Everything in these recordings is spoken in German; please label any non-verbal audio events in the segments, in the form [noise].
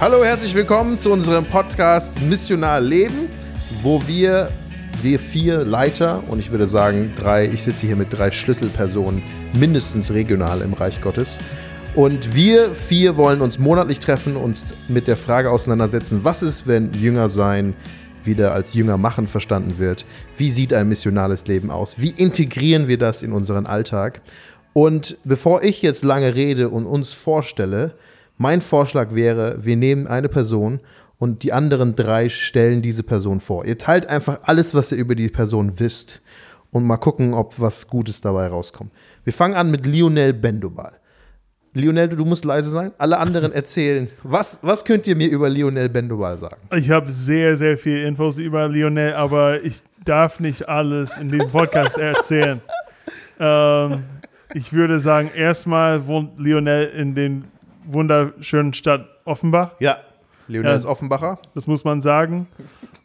Hallo, herzlich willkommen zu unserem Podcast Missionar Leben, wo wir, wir vier Leiter und ich würde sagen drei, ich sitze hier mit drei Schlüsselpersonen, mindestens regional im Reich Gottes. Und wir vier wollen uns monatlich treffen, uns mit der Frage auseinandersetzen, was ist, wenn Jünger sein wieder als Jünger machen verstanden wird? Wie sieht ein missionales Leben aus? Wie integrieren wir das in unseren Alltag? Und bevor ich jetzt lange rede und uns vorstelle, mein Vorschlag wäre, wir nehmen eine Person und die anderen drei stellen diese Person vor. Ihr teilt einfach alles, was ihr über die Person wisst und mal gucken, ob was Gutes dabei rauskommt. Wir fangen an mit Lionel Bendobal. Lionel, du musst leise sein. Alle anderen [laughs] erzählen. Was, was könnt ihr mir über Lionel Bendobal sagen? Ich habe sehr, sehr viele Infos über Lionel, aber ich darf nicht alles in diesem Podcast [laughs] erzählen. ähm, ich würde sagen, erstmal wohnt Lionel in den wunderschönen Stadt Offenbach. Ja, Lionel Ja. ist Offenbacher. Das muss man sagen.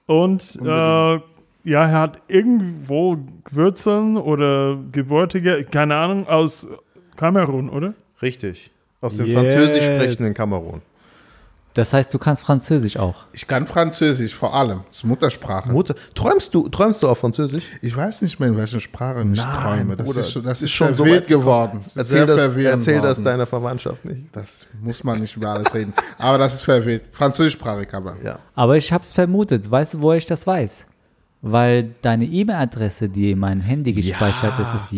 Und [laughs] äh, ja, er hat irgendwo Wurzeln oder gebürtige, keine Ahnung, aus Kamerun, oder? Richtig. Aus dem Yes. französisch sprechenden Kamerun. Das heißt, du kannst Französisch auch. Ich kann Französisch vor allem. Das ist Muttersprache. Mutter, träumst du, träumst du auf Französisch? ich weiß nicht mehr, in welcher Sprache ich träume. Das Bruder, ist schon, das ist ist schon so verwirrt weit geworden. Erzähl, Sehr das, verwirrend erzähl das worden. deiner Verwandtschaft nicht. Das muss man nicht über alles reden. Aber das ist verwirrt. Französischsprachig aber. Ja. Aber ich hab's vermutet. Weißt du, wo ich das weiß? Weil deine E-Mail-Adresse, die in meinem Handy gespeichert ist, ist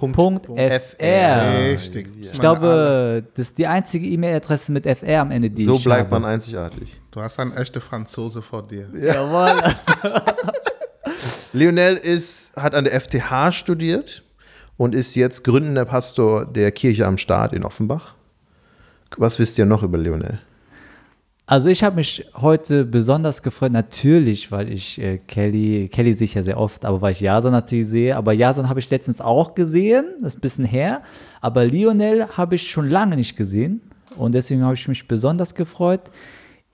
yahoo.fr. Richtig. Ich glaube, das ist die einzige E-Mail-Adresse mit FR am Ende, die So ich bleibt habe. man einzigartig. Du hast einen echten Franzose vor dir. Jawohl. [laughs] Lionel ist, hat an der FTH studiert und ist jetzt gründender Pastor der Kirche am Start in Offenbach. Was wisst ihr noch über Lionel? Also ich habe mich heute besonders gefreut, natürlich, weil ich äh, Kelly, Kelly sehe ich ja sehr oft, aber weil ich Jason natürlich sehe, aber Jason habe ich letztens auch gesehen, das ist ein bisschen her, aber Lionel habe ich schon lange nicht gesehen und deswegen habe ich mich besonders gefreut.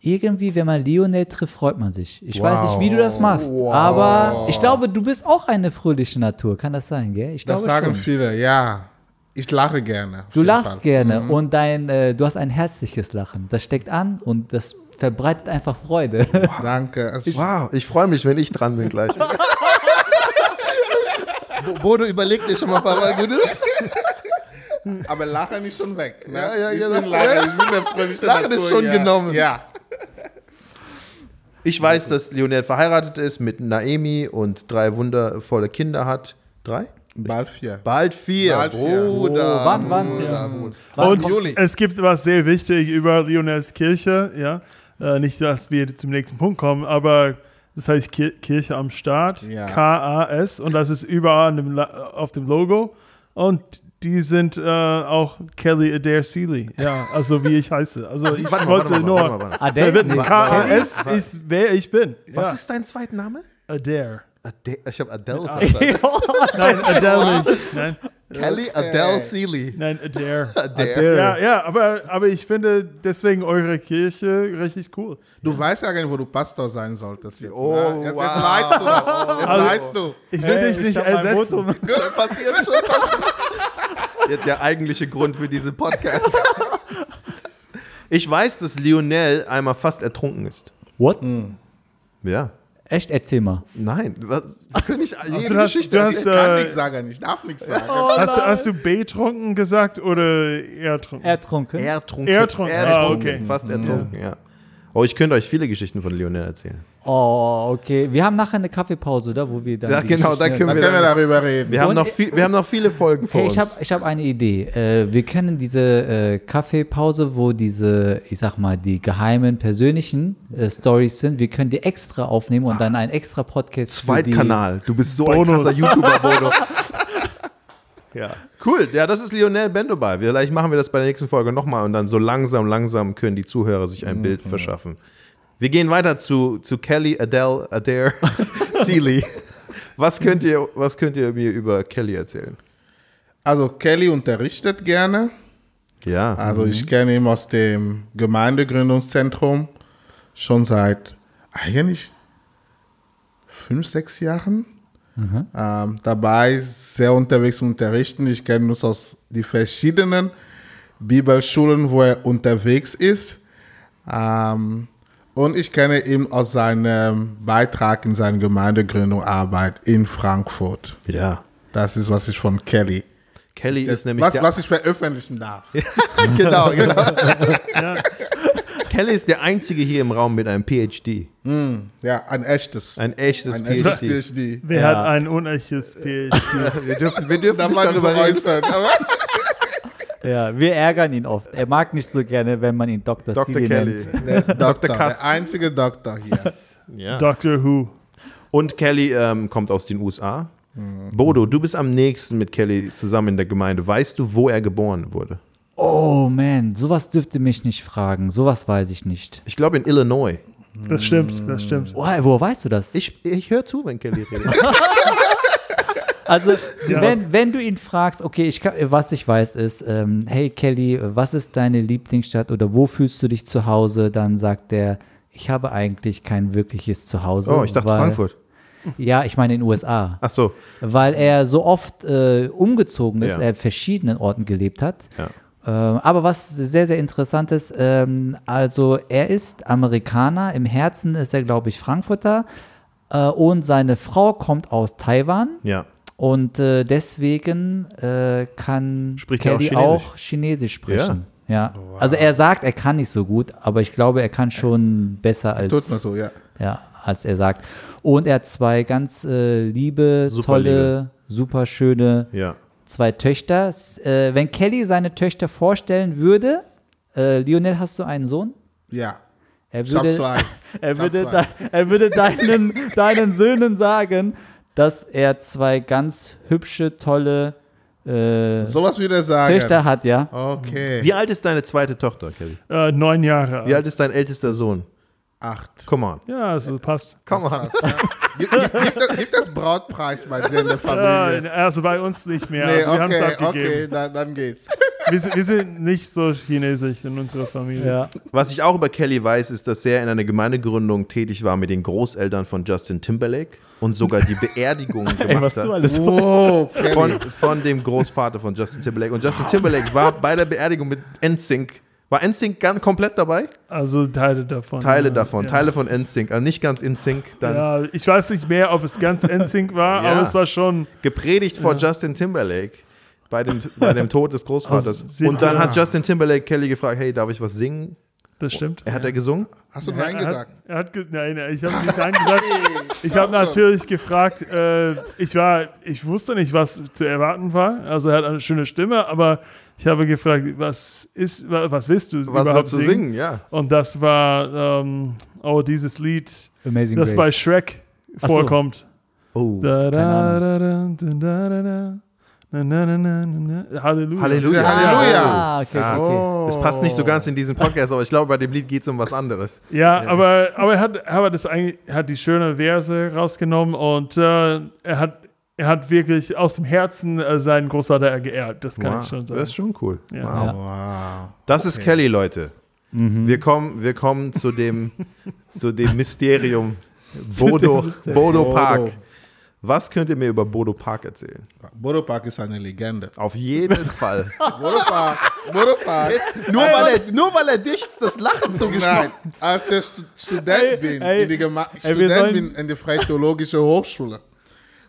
Irgendwie, wenn man Lionel trifft, freut man sich. Ich weiß nicht, wie du das machst, aber ich glaube, du bist auch eine fröhliche Natur. Kann das sein, gell? Ich Das glaube sagen schon. viele, ja. Ich lache gerne. Du lachst Fall. gerne und dein, äh, du hast ein herzliches Lachen. Das steckt an und das verbreitet einfach Freude. Danke. Also Wow, ich freue mich, wenn ich dran bin gleich. [laughs] Bo- Bodo, überleg dir schon mal ein paar Mal gute. aber Lachen ist schon weg. Ne? Ja, ja, ich genau. bin Lachen, ich bin der fröhliche Lachen ist schon ja. genommen. Ja. Ich weiß, dass Lionel verheiratet ist mit Naemi und drei wundervolle Kinder hat. Drei? Bald vier. Bald vier. Bald vier. Bruder. Oh, wann, wann? Ja. Und Juli. es gibt was sehr wichtig über Lionels Kirche, ja. Äh, nicht, dass wir zum nächsten Punkt kommen, aber das heißt Kir Kirche am Start, Ja. K-A-S, und das ist überall dem auf dem Logo. Und die sind äh, auch Kelly Adair Seeley, ja, also wie ich heiße. Also ich Warte wollte warte nur, Nee. K-A-S ist, wer ich bin. Was ja. ist dein zweiter Name? Adair. Ade ich habe Adele verstanden. [laughs] Nein, Adele nicht. Nein, Kelly Adele Seeley. nein, [laughs] Adair. Adair. Ja, ja, aber, aber ich finde deswegen eure Kirche richtig cool. Du weißt ja gar nicht, wo du Pastor sein solltest jetzt. Oh, ne? Jetzt, wow. jetzt weißt du das. Jetzt Also- weißt du. Ich will dich nicht ersetzen. [laughs] Schon passiert, schon passiert. Der, der eigentliche Grund für diesen Podcast. Ich weiß, dass Lionel einmal fast ertrunken ist. What? Ja. Echt, erzähl mal. Nein, was, können nicht jede du hast- Geschichte du hast. Ich kann Äh, nichts sagen, ich darf nichts sagen. Hast du, hast du betrunken gesagt oder ertrunken? Ertrunken? Ertrunken. Ertrunken. Ertrunken. Ah, okay. Fast ertrunken, ja. Oh, ich könnte euch viele Geschichten von Lionel erzählen. Oh, okay. Wir haben nachher eine Kaffeepause, oder? Wo wir dann Ja, genau, da können Da wir, können wir darüber reden. wir, haben noch viel, wir haben noch viele Folgen vor Hey, uns. ich habe ich hab eine Idee. Äh, wir können diese äh, Kaffeepause, wo diese, ich sag mal, die geheimen persönlichen äh, Stories sind, wir können die extra aufnehmen und dann einen extra Podcast Zweitkanal. Du bist so ein Bonus. krasser YouTuber, Bodo. [laughs] ja. Cool. Ja, das ist Lionel Bendobal. Vielleicht machen wir das bei der nächsten Folge nochmal und dann so langsam, langsam können die Zuhörer sich ein Bild verschaffen. Wir gehen weiter zu, zu Kelly Adele Adair [laughs] Seeley. Was könnt, ihr, was könnt ihr mir über Kelly erzählen? Also Kelly unterrichtet gerne. Ja. Also ich kenne ihn aus dem Gemeindegründungszentrum schon seit eigentlich fünf, sechs Jahren. Ähm, dabei sehr unterwegs Unterrichten. Ich kenne uns aus die verschiedenen Bibelschulen, wo er unterwegs ist. Ähm, und ich kenne ihn aus seinem Beitrag in seiner Gemeindegründung Arbeit in Frankfurt. Ja. Das ist, was ich von Kelly. Kelly ist, Jetzt, nämlich was, was ich veröffentlichen darf. [laughs] genau, genau. [laughs] Kelly ist der einzige hier im Raum mit einem PhD. Ja, ein echtes. Ein echtes Ein PhD. echtes PhD. Wer Ja. hat ein unechtes PhD? [laughs] Wir dürfen, wir dürfen Da nicht darüber reden. äußern. Aber [laughs] Ja, wir ärgern ihn oft. Er mag nicht so gerne, wenn man ihn Dr. Dr. Kelly. nennt. der ist [laughs] Kass. der einzige Doktor hier. Ja. Doctor Who. Und Kelly ähm, kommt aus den USA. Bodo, du bist am nächsten mit Kelly zusammen in der Gemeinde. Weißt du, wo er geboren wurde? Oh man, sowas dürfte mich nicht fragen. Sowas weiß ich nicht. Ich glaube in Illinois. Das stimmt, das stimmt. Oh, woher weißt du das? Ich, ich höre zu, wenn Kelly redet. [laughs] Also, Ja. wenn, wenn du ihn fragst, okay, ich kann, was ich weiß ist, ähm, hey Kelly, was ist deine Lieblingsstadt oder wo fühlst du dich zu Hause? Dann sagt er, ich habe eigentlich kein wirkliches Zuhause. Oh, ich dachte weil, Frankfurt. Ja, ich meine in den USA. Ach so. Weil er so oft äh, umgezogen ist, Ja. er in verschiedenen Orten gelebt hat. Ja. Ähm, aber was sehr, sehr interessant ist, ähm, also er ist Amerikaner, im Herzen ist er, glaube ich, Frankfurter äh, und seine Frau kommt aus Taiwan. Ja. Und äh, deswegen äh, kann Spricht er auch Kelly Chinesisch? auch Chinesisch sprechen. Ja. Also er sagt, er kann nicht so gut, aber ich glaube, er kann schon besser als, Tut man so, ja. ja, als er sagt. Und er hat zwei ganz äh, liebe, Super tolle, super schöne Ja. Zwei Töchter. Äh, wenn Kelly seine Töchter vorstellen würde, äh, Lionel, hast du einen Sohn? Ja. Er Ich hab würde, zwei. [laughs] er hab würde, zwei. de, er würde deinen, [laughs] deinen Söhnen sagen, dass er zwei ganz hübsche, tolle äh, Sowas wieder sagen. Töchter hat, ja. Okay. Wie alt ist deine zweite Tochter, Kelly? Äh, neun Jahre alt. Wie alt ist dein ältester Sohn? Acht. Come on. Ja, also passt. Come on. [laughs] Gib, gib, gib, das, gib das Brautpreis bei dir in der Familie. also bei uns nicht mehr. nee, also wir haben es okay, abgegeben. okay, dann, dann geht's. Wir, sind, wir sind nicht so chinesisch in unserer Familie. ja. Was ich auch über Kelly weiß, ist, dass er in einer Gemeindegründung tätig war mit den Großeltern von Justin Timberlake und sogar die Beerdigung [laughs] gemacht Was du hat. alles Wow. Von, von dem Großvater von Justin Timberlake. Und Justin [laughs] Timberlake war bei der Beerdigung mit NSYNC. War NSYNC ganz komplett dabei? Also Teile davon. Teile ja. davon, ja. Teile von NSYNC. Also nicht ganz in Sync, dann Ja, ich weiß nicht mehr, ob es ganz NSYNC war, [laughs] Ja. aber es war schon. gepredigt vor Justin Timberlake bei dem, bei dem Tod des Großvaters. [laughs] Aus Und dann hat Justin Timberlake Kelly gefragt, hey, darf ich was singen? Das stimmt. Er hat er gesungen? Hast du Ja, Nein er gesagt? Hat, er hat ge nein, nein, ich habe [laughs] nicht Nein gesagt. Ich habe natürlich gefragt, äh, ich war, ich wusste nicht, was zu erwarten war. Also er hat eine schöne Stimme, aber ich habe gefragt, was ist, wa- was willst du Was überhaupt willst du singen? Ja. Und das war, ähm, oh, dieses Lied, Amazing das bei Grace. Shrek Ach so. vorkommt. Oh. Da, da, Ahnung. da, da, da, da, da. Na, na, na, na, na. Halleluja. Halleluja. Halleluja. Ah, okay, Ja. okay. Oh. Es passt nicht so ganz in diesen Podcast, aber ich glaube, bei dem Lied geht es um was anderes. Ja, aber, aber er hat, aber das eigentlich, er hat die schönen Verse rausgenommen und äh, er, hat, er hat wirklich aus dem Herzen äh, seinen Großvater geehrt. Das kann Wow, ich schon sagen. Das ist schon cool. Ja. Wow. Ja. Wow. Das ist Kelly, Leute. Wir kommen, wir kommen zu dem, [laughs] zu dem Mysterium Bodo, Bodo Park. Bodo. Was könnt ihr mir über Bodo Park erzählen? Bodo Park ist eine Legende. Auf jeden [laughs] Fall. Bodo Park, Bodo Park. nur, weil er, nur weil er dich das Lachen [laughs] so Nein, als ich Stu Student Ey, bin, ey, in die Gema ey, Student bin in der Freie Theologische Hochschule.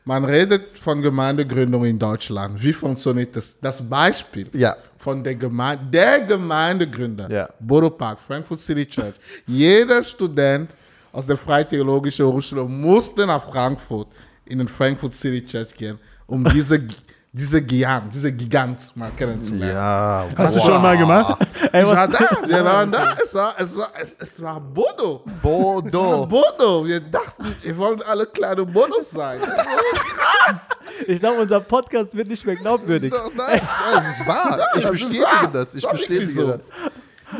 Man redet von Gemeindegründung in Deutschland. Wie funktioniert das? Das Beispiel Ja. von der Gemeinde, der Gemeindegründer, Ja. Bodo Park, Frankfurt City Church. Jeder Student aus der Freie Theologische Hochschule musste nach Frankfurt in den Frankfurt City Church gehen, um diese, diese Gigant, diese Gigant mal kennenzulernen. Ja. Hast du schon mal gemacht? Ey, Ich war da, [laughs] wir waren da, es war, es war, es, es war Bodo. Bodo. Bodo, wir dachten, wir wollen alle kleine Bodos sein. [laughs] ich glaube, unser Podcast wird nicht mehr glaubwürdig. Nein, Ja, das ist wahr. Ich bestätige das. Ich war bestätige so. das.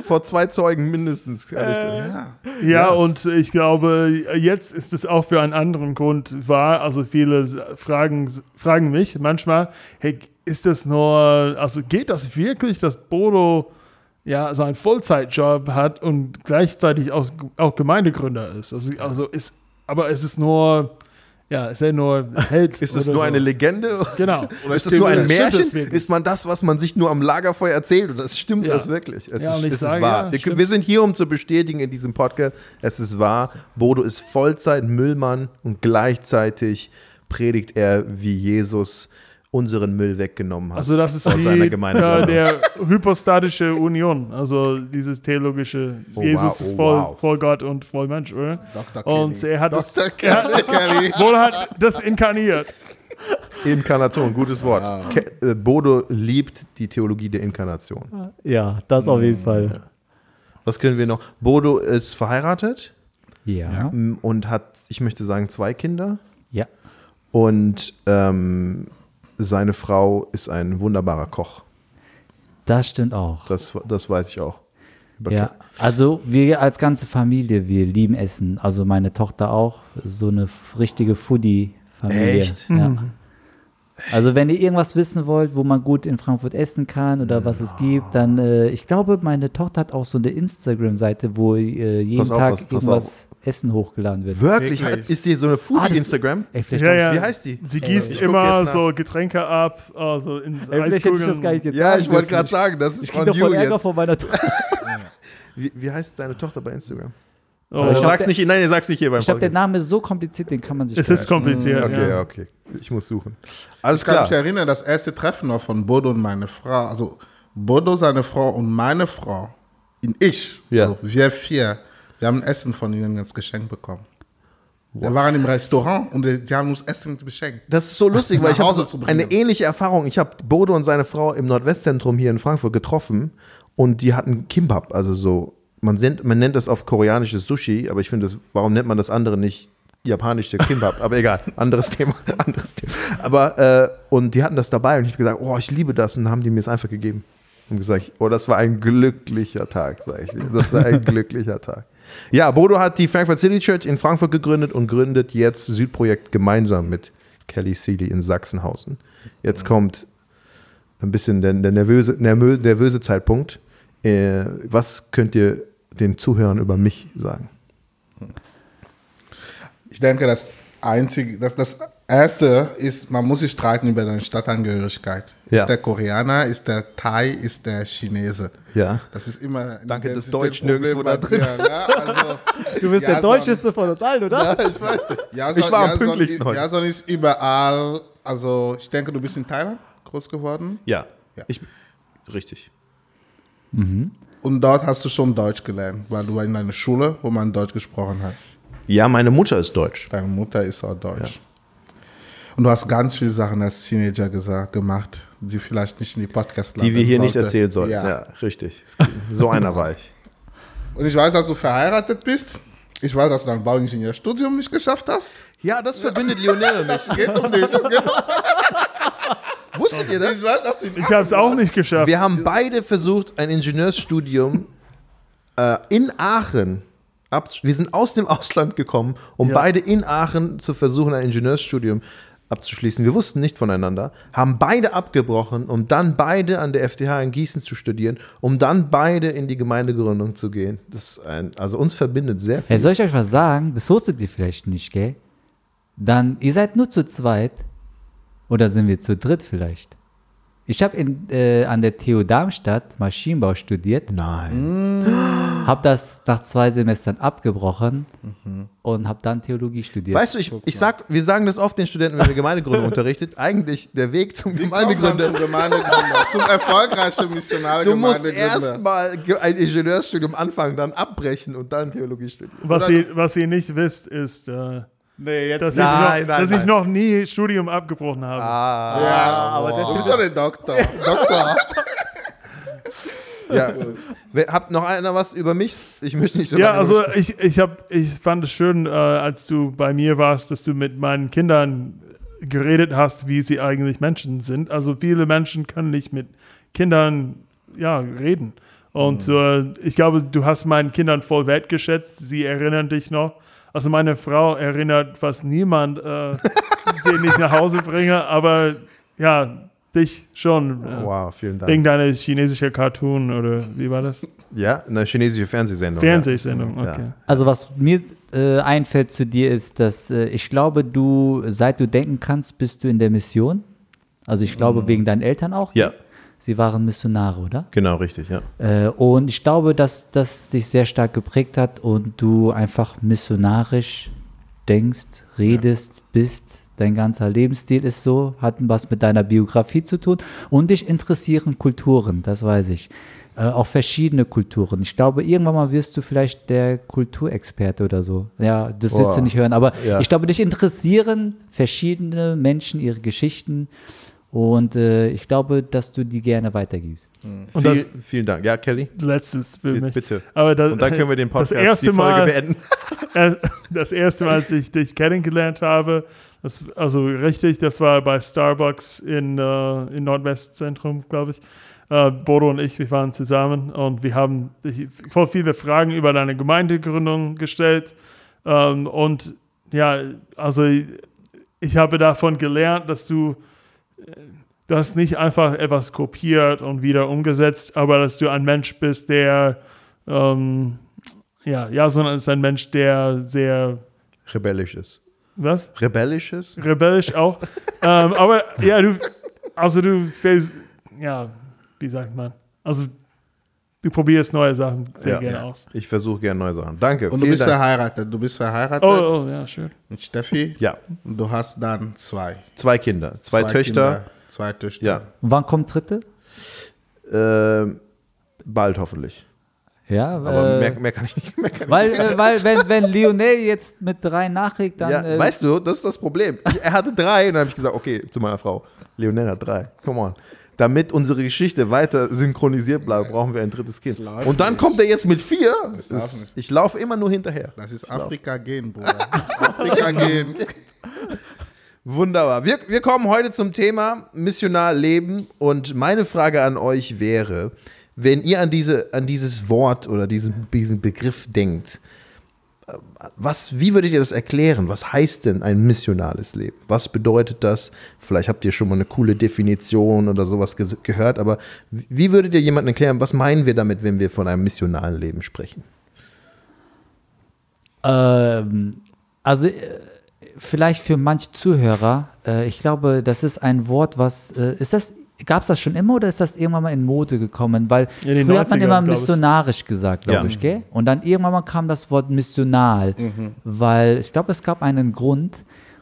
Vor zwei Zeugen mindestens. Ich das. ja. Ja, und ich glaube, jetzt ist es auch für einen anderen Grund wahr. Also viele fragen, fragen mich manchmal, hey, ist das nur, also geht das wirklich, dass Bodo ja so einen Vollzeitjob hat und gleichzeitig auch, auch Gemeindegründer ist? Also, also ist, aber es ist nur, Ja, ist er nur Held. Ist es nur eine so. Legende? Genau. [laughs] Oder ist es nur ein Märchen? Ist man das, was man sich nur am Lagerfeuer erzählt? Und das stimmt Ja. das wirklich. Es Ja, ist, es sage, ist wahr. ja, wir, wir sind hier, um zu bestätigen in diesem Podcast, es ist wahr. Bodo ist Vollzeit-Müllmann und gleichzeitig predigt er, wie Jesus unseren Müll weggenommen hat. Also das ist aus die, Gemeindegründung. der hypostatische Union, also dieses theologische, Oh, Jesus wow, ist oh, voll, wow. voll Gott und voll Mensch, oder? Dr. Und Kelly. er hat Dr. er hat, Kelly. [laughs] wohl hat das inkarniert. Inkarnation, gutes Wort. Ke äh, Bodo liebt die Theologie der Inkarnation. Ja, das auf jeden Fall. Was können wir noch? Bodo ist verheiratet Ja. und hat, ich möchte sagen, zwei Kinder. Ja. Und ähm, seine Frau ist ein wunderbarer Koch. Das stimmt auch. Das, das weiß ich auch. Über Ja, also wir als ganze Familie, wir lieben Essen. Also meine Tochter auch, so eine richtige Foodie-Familie. Echt? Ja. Also wenn ihr irgendwas wissen wollt, wo man gut in Frankfurt essen kann oder was es gibt, dann, äh, ich glaube, meine Tochter hat auch so eine Instagram-Seite, wo äh, jeden Pass auf, Tag was- pass irgendwas Essen hochgeladen wird. Wirklich? Wirklich? Ist die so eine Ah, Foodie-Instagram? Ey, vielleicht Ja, ja. Wie heißt die? Sie Ich gießt guck immer so Getränke ab, also in Ey, vielleicht hätte ich das gar nicht jetzt Ja, ich wollte gerade sagen, das Ich ist krieg on doch you Ärger jetzt. von meiner [laughs] Tochter. Wie, wie heißt deine Tochter bei Instagram? Oh, ich sag's der- nicht, nein, sag's nicht hier beim Ich glaube, der. Name ist so kompliziert, den kann man sich es gar ist kompliziert. Okay, ja. okay. Ich muss suchen. Alles Ich kann klar. mich erinnern, das erste Treffen war von Bodo und meine Frau. Also Bodo, seine Frau und meine Frau. In ich. Ja. Also wir vier. Wir haben Essen von ihnen als Geschenk bekommen. Wir waren im Restaurant und die haben uns Essen geschenkt. Das ist so lustig, [laughs] weil ich habe eine ähnliche Erfahrung. Ich habe Bodo und seine Frau im Nordwestzentrum hier in Frankfurt getroffen und die hatten Kimbap, also so, man, nennt, man nennt das auf koreanisches Sushi, aber ich finde, warum nennt man das andere nicht japanische Kimbap? [laughs] aber egal, anderes Thema, [laughs] anderes Thema. Aber, äh, und die hatten das dabei und ich habe gesagt, oh, ich liebe das und dann haben die mir es einfach gegeben. Und gesagt, oh, das war ein glücklicher Tag, sage ich dir. Das war ein glücklicher Tag. Ja, Bodo hat die Frankfurt City Church in Frankfurt gegründet und gründet jetzt Südprojekt gemeinsam mit Kelly Seeley in Sachsenhausen. Jetzt kommt ein bisschen der, der nervöse, nervöse, nervöse Zeitpunkt. Äh, was könnt ihr den Zuhörern über mich sagen? Ich denke, das einzige, das, das erste ist, man muss sich streiten über deine Stadtangehörigkeit. Ja. Ist der Koreaner, ist der Thai, ist der Chinese? Ja. Das ist immer. Danke, das Deutsch nirgendwo da drin. Ja, also, [laughs] Du bist Ja, der Deutscheste von uns allen, oder? ich weiß nicht. Jason, Ich war am Jason, pünktlichsten heute. Jason ist überall. Also, ich denke, du bist in Thailand groß geworden. Ja, Ja. Ich, richtig. Und dort hast du schon Deutsch gelernt, weil du war in einer Schule, wo man Deutsch gesprochen hat. Ja, meine Mutter ist deutsch. Deine Mutter ist auch Deutsch. Und du hast ganz viele Sachen als Teenager gesagt, gemacht, die vielleicht nicht in die Podcast Die wir hier nicht sollte. erzählen sollten. Ja, Ja. richtig. So [laughs] einer war ich. Und ich weiß, dass du verheiratet bist. Ich weiß, dass du dein Bauingenieurstudium nicht geschafft hast. Ja, das verbindet Lionel und mich. Es geht um dich. Geht um [laughs] Wusstet ihr das? Ich weiß, dass du Ich habe es auch nicht geschafft. Wir haben beide versucht, ein Ingenieursstudium äh, in Aachen Wir sind aus dem Ausland gekommen, um Ja. beide in Aachen zu versuchen, ein Ingenieursstudium abzuschließen. Wir wussten nicht voneinander, haben beide abgebrochen, um dann beide an der FTH in Gießen zu studieren, um dann beide in die Gemeindegründung zu gehen. Das ein, also uns verbindet sehr viel. Hey, soll ich euch was sagen? Das wusstet ihr vielleicht nicht, gell? Dann, ihr seid nur zu zweit. Oder sind wir zu dritt vielleicht? Ich habe äh, an der TU Darmstadt Maschinenbau studiert, Nein. [gasps] habe das nach zwei Semestern abgebrochen und habe dann Theologie studiert. Weißt du, ich, ich sag, wir sagen das oft den Studenten, wenn wir Gemeindegründung [laughs] unterrichtet. Eigentlich der Weg zum Gemeindegründer Zum Gemeindegründer, [laughs] zum erfolgreichen Missionar Du musst erstmal ein Ingenieurstudium anfangen, dann abbrechen und dann Theologie studieren. Was ihr, was ihr nicht wisst, ist, äh, Nee, jetzt dass, nein, ich, noch, nein, dass nein. ich noch nie Studium abgebrochen habe. Ah, Ja, aber das du bist doch der Doktor. Doktor. ja. Habt noch einer was über mich? Ich möchte nicht so Ja, also ich, ich, hab, ich fand es schön, äh, als du bei mir warst, dass du mit meinen Kindern geredet hast, wie sie eigentlich Menschen sind. Also viele Menschen können nicht mit Kindern ja, reden. Und äh, ich glaube, du hast meinen Kindern voll wertgeschätzt. Sie erinnern dich noch. Also meine Frau erinnert fast niemand, äh, [laughs] den ich nach Hause bringe. Aber ja, dich schon. äh, Wow, vielen Dank. Wegen deiner chinesischen Cartoon oder wie war das? Ja, eine chinesische Fernsehsendung. Fernsehsendung, Ja. okay. Also was mir äh, einfällt zu dir ist, dass äh, ich glaube, du, seit du denken kannst, bist du in der Mission. Also ich glaube, wegen deinen Eltern auch. Ja. Sie waren Missionare, oder? Genau, richtig, ja. Äh, und ich glaube, dass das dich sehr stark geprägt hat und du einfach missionarisch denkst, redest, bist. Dein ganzer Lebensstil ist so, hat was mit deiner Biografie zu tun. Und dich interessieren Kulturen, das weiß ich. Äh, auch verschiedene Kulturen. Ich glaube, irgendwann mal wirst du vielleicht der Kulturexperte oder so. Ja, das Boah. du nicht hören. Aber Ja. ich glaube, dich interessieren verschiedene Menschen, ihre Geschichten. Und äh, ich glaube, dass du die gerne weitergibst. Und Viel, das vielen Dank. Ja, Kelly? letztes für mich. bitte. Aber das, Und dann können wir den Podcast, das erste die Folge Mal, beenden. [laughs] Das erste Mal, als ich dich kennengelernt habe, das, also richtig, das war bei Starbucks in, äh, in Nordwestzentrum, glaube ich. Äh, Bodo und ich, wir waren zusammen und wir haben dich voll viele Fragen über deine Gemeindegründung gestellt. Ähm, und ja, also ich, ich habe davon gelernt, dass du, du hast nicht einfach etwas kopiert und wieder umgesetzt, aber dass du ein Mensch bist, der ähm, ja, Jason ist ein Mensch, der sehr, Rebellisch ist. was? Rebellisch ist? Rebellisch auch. [laughs] ähm, aber ja, du, also du, ja, wie sagt man? Also du probierst neue Sachen sehr Ja. gerne Ja. aus. Ich versuche gerne neue Sachen. Danke. Und du bist Dank. verheiratet. Du bist verheiratet Oh, oh, ja, schön. mit Steffi. [laughs] Ja, Und du hast dann zwei. zwei Kinder, zwei, Töchter. Kinder, zwei Töchter. Ja, Und wann kommt dritte? ähm, bald hoffentlich. Ja, Aber äh, mehr, mehr kann ich nicht. Mehr kann ich weil, nicht sagen. äh, weil wenn, wenn Lionel jetzt mit drei nachlegt, dann ja, äh, weißt du, das ist das Problem. Ich, er hatte drei und dann habe ich gesagt, okay, zu meiner Frau, Leonel hat drei. Come on. Damit unsere Geschichte weiter synchronisiert bleibt, brauchen wir ein drittes Kind. Und dann kommt er jetzt mit vier. Nicht. ich laufe immer nur hinterher. Das ist Afrika gehen, Bruder. Ist Afrika gehen. [laughs] Wunderbar. Wir, wir kommen heute zum Thema missionar leben und meine Frage an euch wäre, wenn ihr an, diese, an dieses Wort oder diesen, diesen Begriff denkt, was, wie würdet ihr das erklären? Was heißt denn ein missionales Leben? Was bedeutet das? Vielleicht habt ihr schon mal eine coole Definition oder sowas ge gehört, aber wie würdet ihr jemandem erklären, was meinen wir damit, wenn wir von einem missionalen Leben sprechen? Ähm, also äh, vielleicht für manche Zuhörer, äh, ich glaube, das ist ein Wort, was äh, ist das? Gab es das schon immer oder ist das irgendwann mal in Mode gekommen? Weil früher hat man 90ern, immer ich. missionarisch gesagt, glaube Ja. ich, gell? Und dann irgendwann mal kam das Wort missional, weil ich glaube, es gab einen Grund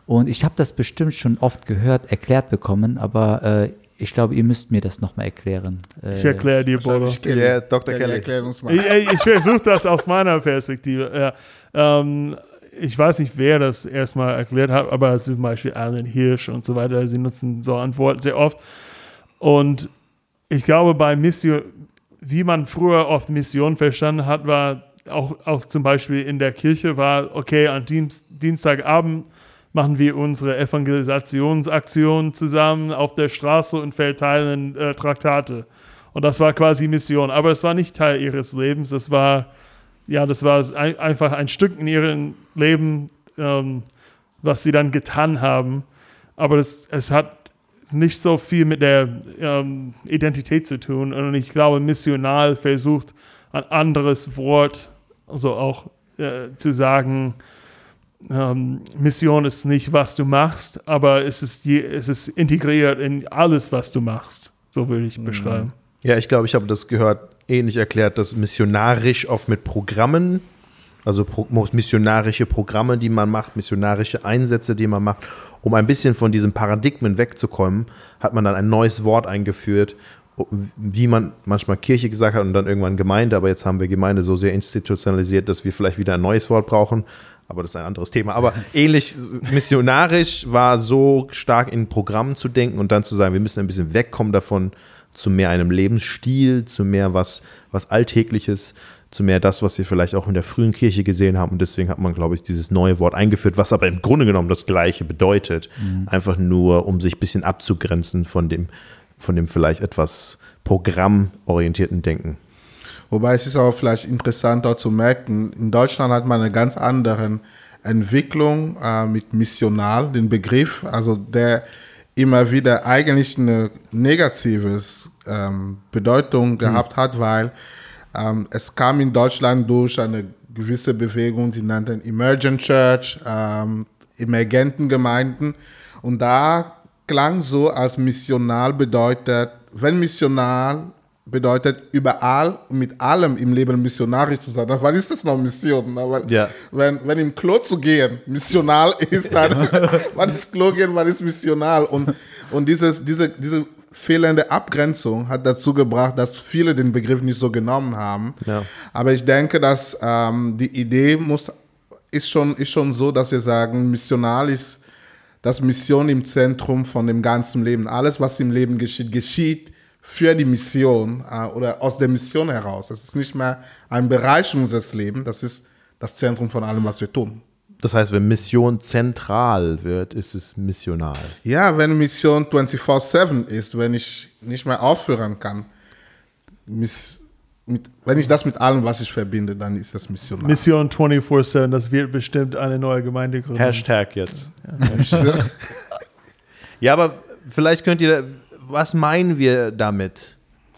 und ich habe das bestimmt schon oft gehört, erklärt bekommen, aber äh, ich glaube, ihr müsst mir das nochmal erklären. Äh, Ich erkläre dir, Kelly. Ja, Dr. Kelly. Erklär uns mal. Ich, ich ich versuche das aus meiner Perspektive. Ja. Ähm, ich weiß nicht, wer das erstmal erklärt hat, aber zum Beispiel Alan Hirsch und so weiter, sie nutzen so Antworten sehr oft. Und ich glaube, bei Mission, wie man früher oft Mission verstanden hat, war auch, auch zum Beispiel in der Kirche war, okay, an Dienst, Dienstagabend machen wir unsere Evangelisationsaktion zusammen auf der Straße und verteilen äh, Traktate. Und das war quasi Mission. Aber es war nicht Teil ihres Lebens. Das war, ja, das war ein, einfach ein Stück in ihrem Leben, ähm, was sie dann getan haben. Aber das, es hat nicht so viel mit der ähm, Identität zu tun. Und ich glaube, missional versucht, ein anderes Wort, also auch äh, zu sagen, ähm, Mission ist nicht, was du machst, aber es ist, je, es ist integriert in alles, was du machst. So würde ich beschreiben. Ja, ich glaube, ich habe das gehört, ähnlich erklärt, dass missionarisch oft mit Programmen, also missionarische Programme, die man macht, missionarische Einsätze, die man macht, um ein bisschen von diesen Paradigmen wegzukommen, hat man dann ein neues Wort eingeführt, wie man manchmal Kirche gesagt hat und dann irgendwann Gemeinde, aber jetzt haben wir Gemeinde so sehr institutionalisiert, dass wir vielleicht wieder ein neues Wort brauchen. Aber das ist ein anderes Thema. Aber [laughs] ähnlich missionarisch war so stark in Programmen zu denken und dann zu sagen, wir müssen ein bisschen wegkommen davon, zu mehr einem Lebensstil, zu mehr was, was Alltägliches, zu mehr das, was wir vielleicht auch in der frühen Kirche gesehen haben. Und deswegen hat man, glaube ich, dieses neue Wort eingeführt, was aber im Grunde genommen das Gleiche bedeutet. Einfach nur, um sich ein bisschen abzugrenzen von dem, von dem vielleicht etwas programmorientierten Denken. Wobei es ist auch vielleicht interessant dort zu merken, in Deutschland hat man eine ganz andere Entwicklung äh, mit missional, den Begriff. Also der immer wieder eigentlich eine negatives ähm, Bedeutung gehabt hat, weil ähm, es kam in Deutschland durch eine gewisse Bewegung, die nannten Emergent Church, ähm, emergenten Gemeinden. Und da klang so, als missional bedeutet, wenn missional bedeutet überall und mit allem im Leben missionarisch zu sein, dann was ist das noch Mission? Weil, Ja. wenn, wenn im Klo zu gehen missional ist, dann [laughs] was ist Klo gehen, was ist missional? Und, und dieses, diese, diese fehlende Abgrenzung hat dazu gebracht, dass viele den Begriff nicht so genommen haben. Ja. Aber ich denke, dass ähm, die Idee muss, ist, schon, ist schon so, dass wir sagen, missional ist das Mission im Zentrum von dem ganzen Leben. Alles, was im Leben geschieht, geschieht für die Mission äh, oder aus der Mission heraus. Es ist nicht mehr ein Bereich unseres Lebens, das ist das Zentrum von allem, was wir tun. Das heißt, wenn Mission zentral wird, ist es missional. Ja, wenn Mission 24-7 ist, wenn ich nicht mehr aufhören kann, miss, mit, wenn ich das mit allem, was ich verbinde, dann ist das missional. Mission 24-7, das wird bestimmt eine neue Gemeinde gründen. Hashtag jetzt. Ja, [laughs] aber vielleicht könnt ihr, was meinen wir damit?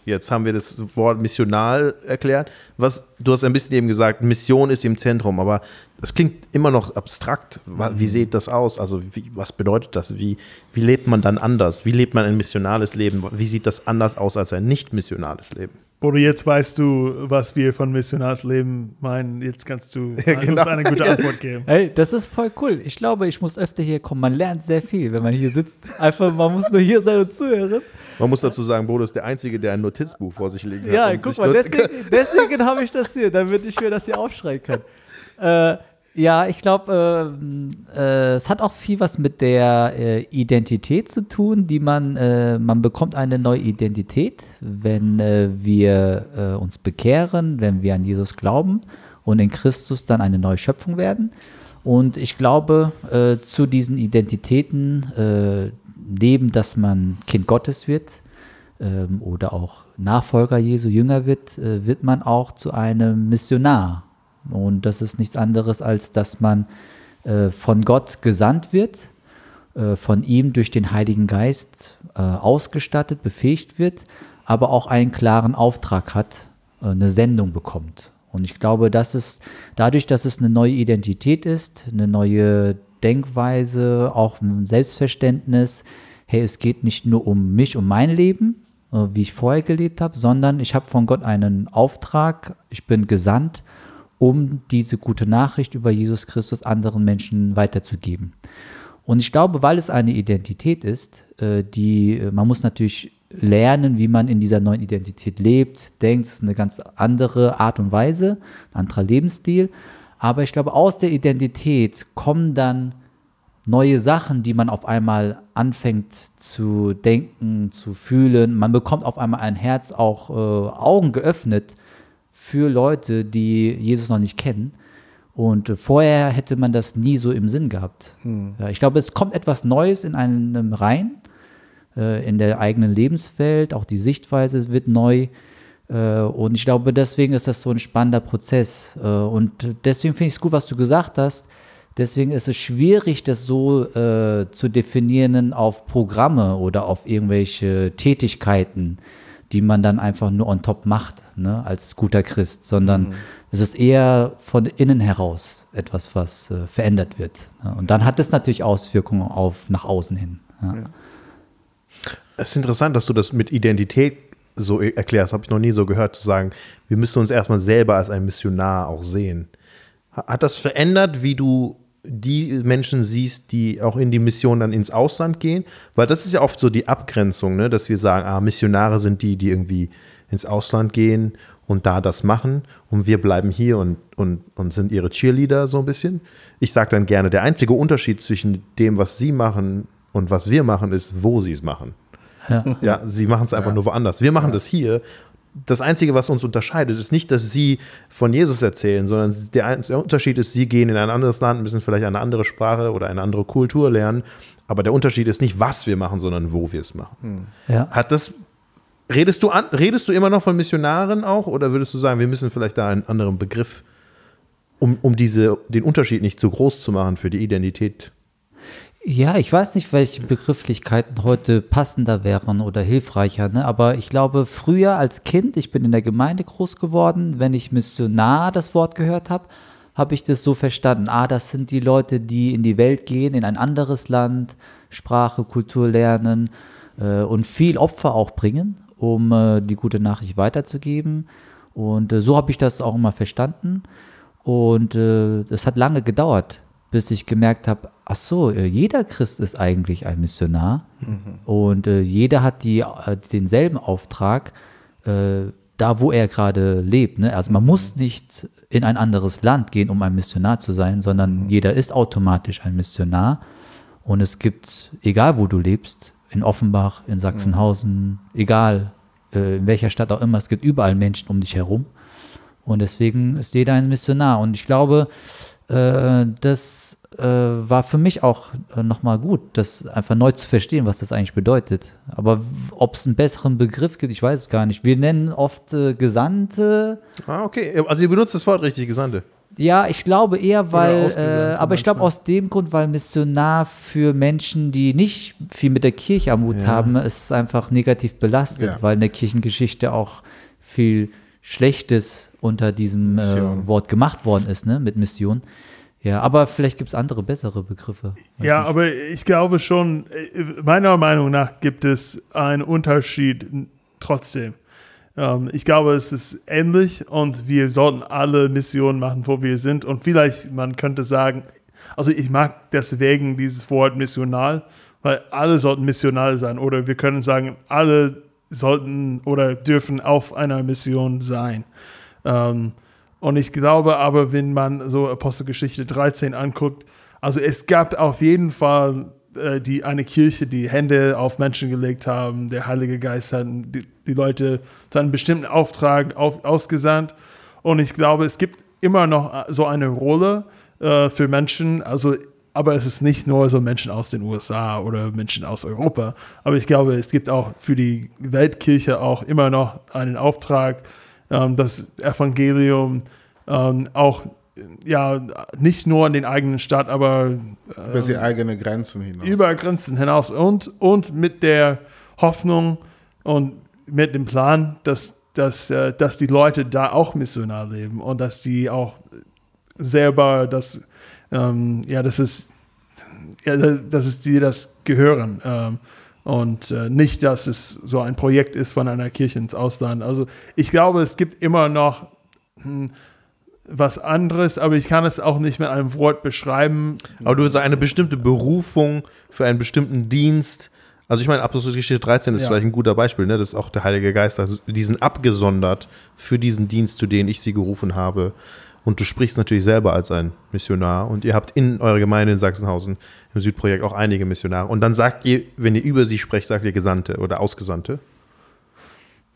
Jetzt haben wir das Wort missional erklärt. Was, du hast ein bisschen eben gesagt, Mission ist im Zentrum, aber das klingt immer noch abstrakt. Wie sieht das aus? Also wie, was bedeutet das? Wie, wie lebt man dann anders? Wie lebt man ein missionales Leben? Wie sieht das anders aus als ein nicht missionales Leben? Oder jetzt weißt du, was wir von Missionarsleben meinen. Jetzt kannst du [laughs] Ja, genau. uns eine gute Ja. Antwort geben. Ey, das ist voll cool. Ich glaube, ich muss öfter hier kommen. Man lernt sehr viel, wenn man hier sitzt. Einfach, man muss nur hier sein und zuhören. Man muss dazu sagen, Bodo ist der Einzige, der ein Notizbuch vor sich liegen hat. Ja, guck sich mal, deswegen, deswegen habe ich das hier, damit ich mir das hier aufschreiben kann. Äh, ja, ich glaube, äh, äh, es hat auch viel was mit der äh, Identität zu tun, die man, äh, man bekommt eine neue Identität, wenn äh, wir äh, uns bekehren, wenn wir an Jesus glauben und in Christus dann eine neue Schöpfung werden. Und ich glaube, zu diesen Identitäten, neben dass man Kind Gottes wird, ähm, oder auch Nachfolger Jesu, Jünger wird, wird man auch zu einem Missionar. Und das ist nichts anderes, als dass man äh, von Gott gesandt wird, äh, von ihm durch den Heiligen Geist äh, ausgestattet, befähigt wird, aber auch einen klaren Auftrag hat, äh, eine Sendung bekommt. Und ich glaube, dass es dadurch, dass es eine neue Identität ist, eine neue Denkweise, auch ein Selbstverständnis, hey, es geht nicht nur um mich, um mein Leben, äh, wie ich vorher gelebt habe, sondern ich habe von Gott einen Auftrag, ich bin gesandt, um diese gute Nachricht über Jesus Christus anderen Menschen weiterzugeben. Und ich glaube, weil es eine Identität ist, äh, die äh, man muss natürlich lernen, wie man in dieser neuen Identität lebt, denkt, ist eine ganz andere Art und Weise, ein anderer Lebensstil. Aber ich glaube, aus der Identität kommen dann neue Sachen, die man auf einmal anfängt zu denken, zu fühlen. Man bekommt auf einmal ein Herz, auch äh, Augen geöffnet für Leute, die Jesus noch nicht kennen. Und äh, vorher hätte man das nie so im Sinn gehabt. Ja, ich glaube, es kommt etwas Neues in einem rein, äh, in der eigenen Lebenswelt, auch die Sichtweise wird neu. Äh, und ich glaube, deswegen ist das so ein spannender Prozess. Und deswegen finde ich es gut, was du gesagt hast. Deswegen ist es schwierig, das so zu definieren auf Programme oder auf irgendwelche Tätigkeiten, die man dann einfach nur on top macht, ne, als guter Christ, sondern es ist eher von innen heraus etwas, was äh, verändert wird. Ne? Und dann hat es natürlich Auswirkungen auf nach außen hin. Ja. Es ist interessant, dass du das mit Identität so e- erklärst. Habe ich noch nie so gehört, zu sagen, wir müssen uns erstmal selber als ein Missionar auch sehen. Ha- Hat das verändert, wie du die Menschen siehst, die auch in die Mission dann ins Ausland gehen? Weil das ist ja oft so die Abgrenzung, ne? dass wir sagen, ah, Missionare sind die, die irgendwie ins Ausland gehen und da das machen und wir bleiben hier und, und, und sind ihre Cheerleader so ein bisschen. Ich sage dann gerne, der einzige Unterschied zwischen dem, was sie machen und was wir machen, ist, wo sie es machen. Ja, sie machen es einfach nur woanders. Wir machen das hier. Das Einzige, was uns unterscheidet, ist nicht, dass sie von Jesus erzählen, sondern der, Unterschied ist, sie gehen in ein anderes Land, müssen vielleicht eine andere Sprache oder eine andere Kultur lernen. Aber der Unterschied ist nicht, was wir machen, sondern wo wir es machen. Ja. Hat das, redest du, an, redest du immer noch von Missionaren auch oder würdest du sagen, wir müssen vielleicht da einen anderen Begriff, um, um diese, den Unterschied nicht zu groß zu machen für die Identität? Ja, ich weiß nicht, welche Begrifflichkeiten heute passender wären oder hilfreicher, ne? aber ich glaube, früher als Kind, ich bin in der Gemeinde groß geworden, wenn ich Missionar das Wort gehört habe, habe ich das so verstanden. Ah, das sind die Leute, die in die Welt gehen, in ein anderes Land, Sprache, Kultur lernen äh, und viel Opfer auch bringen, um äh, die gute Nachricht weiterzugeben. Und äh, so habe ich das auch immer verstanden. Und es hat lange gedauert, bis ich gemerkt habe, ach so, äh, jeder Christ ist eigentlich ein Missionar mhm. und äh, jeder hat die, äh, denselben Auftrag, äh, da wo er gerade lebt. Ne? Also man mhm. muss nicht in ein anderes Land gehen, um ein Missionar zu sein, sondern mhm. jeder ist automatisch ein Missionar. Und es gibt, egal wo du lebst, in Offenbach, in Sachsenhausen, mhm. egal äh, in welcher Stadt auch immer, es gibt überall Menschen um dich herum. Und deswegen ist jeder ein Missionar. Und ich glaube, äh, das äh, war für mich auch äh, nochmal gut, das einfach neu zu verstehen, was das eigentlich bedeutet. Aber ob es einen besseren Begriff gibt, ich weiß es gar nicht. Wir nennen oft äh, Gesandte. Ah, okay. Also ihr benutzt das Wort richtig, Gesandte. Ja, ich glaube eher, weil, äh, aber ich glaube aus dem Grund, weil Missionar für Menschen, die nicht viel mit der Kirche am Hut ja. haben, ist einfach negativ belastet, ja. weil in der Kirchengeschichte auch viel Schlechtes unter diesem äh, Wort gemacht worden ist, ne, mit Mission. Ja, aber vielleicht gibt es andere, bessere Begriffe. Ja, nicht. aber ich glaube schon, äh, meiner Meinung nach gibt es einen Unterschied trotzdem. Ähm, ich glaube, es ist ähnlich und wir sollten alle Missionen machen, wo wir sind. Und vielleicht, man könnte sagen, also ich mag deswegen dieses Wort missional, weil alle sollten missional sein. Oder wir können sagen, alle sollten oder dürfen auf einer Mission sein. Ähm, und ich glaube aber, wenn man so Apostelgeschichte 13 anguckt, also es gab auf jeden Fall äh, die, eine Kirche, die Hände auf Menschen gelegt haben. Der Heilige Geist hat die, die Leute zu einem bestimmten Auftrag auf, ausgesandt. Und ich glaube, es gibt immer noch äh, so eine Rolle äh, für Menschen. Also, aber es ist nicht nur so Menschen aus den USA oder Menschen aus Europa. Aber ich glaube, es gibt auch für die Weltkirche auch immer noch einen Auftrag, ähm, das Evangelium ähm, auch ja nicht nur in den eigenen Stadt, aber äh, über die eigenen Grenzen hinaus. Über Grenzen hinaus und, und mit der Hoffnung und mit dem Plan, dass, dass, äh, dass die Leute da auch missionar leben und dass die auch selber das, ähm, ja, das ist, ja, dass es die das gehören. Ähm, und äh, nicht, dass es so ein Projekt ist von einer Kirche ins Ausland. Also ich glaube, es gibt immer noch hm, was anderes, aber ich kann es auch nicht mit einem Wort beschreiben. Aber du hast eine bestimmte Berufung für einen bestimmten Dienst. Also ich meine, Apostelgeschichte 13 ist ja. vielleicht ein guter Beispiel, ne? Das ist auch der Heilige Geist, also die sind abgesondert für diesen Dienst, zu dem ich sie gerufen habe. Und du sprichst natürlich selber als ein Missionar und ihr habt in eurer Gemeinde in Sachsenhausen im Südprojekt auch einige Missionare. Und dann sagt ihr, wenn ihr über sie sprecht, sagt ihr Gesandte oder Ausgesandte?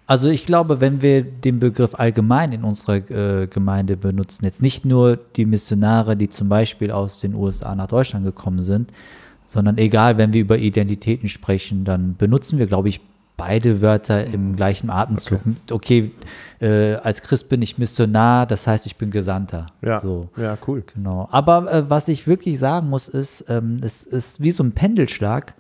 Also ich glaube, wenn wir den Begriff allgemein in unserer äh, Gemeinde benutzen, jetzt nicht nur die Missionare, die zum Beispiel aus den USA nach Deutschland gekommen sind, sondern egal, wenn wir über Identitäten sprechen, dann benutzen wir, glaube ich, beide Wörter im gleichen Atemzug. Okay, okay äh, als Christ bin ich Missionar, das heißt, ich bin Gesandter. Ja, so. ja cool. Genau. Aber äh, was ich wirklich sagen muss, ist, ähm, es ist wie so ein Pendelschlag.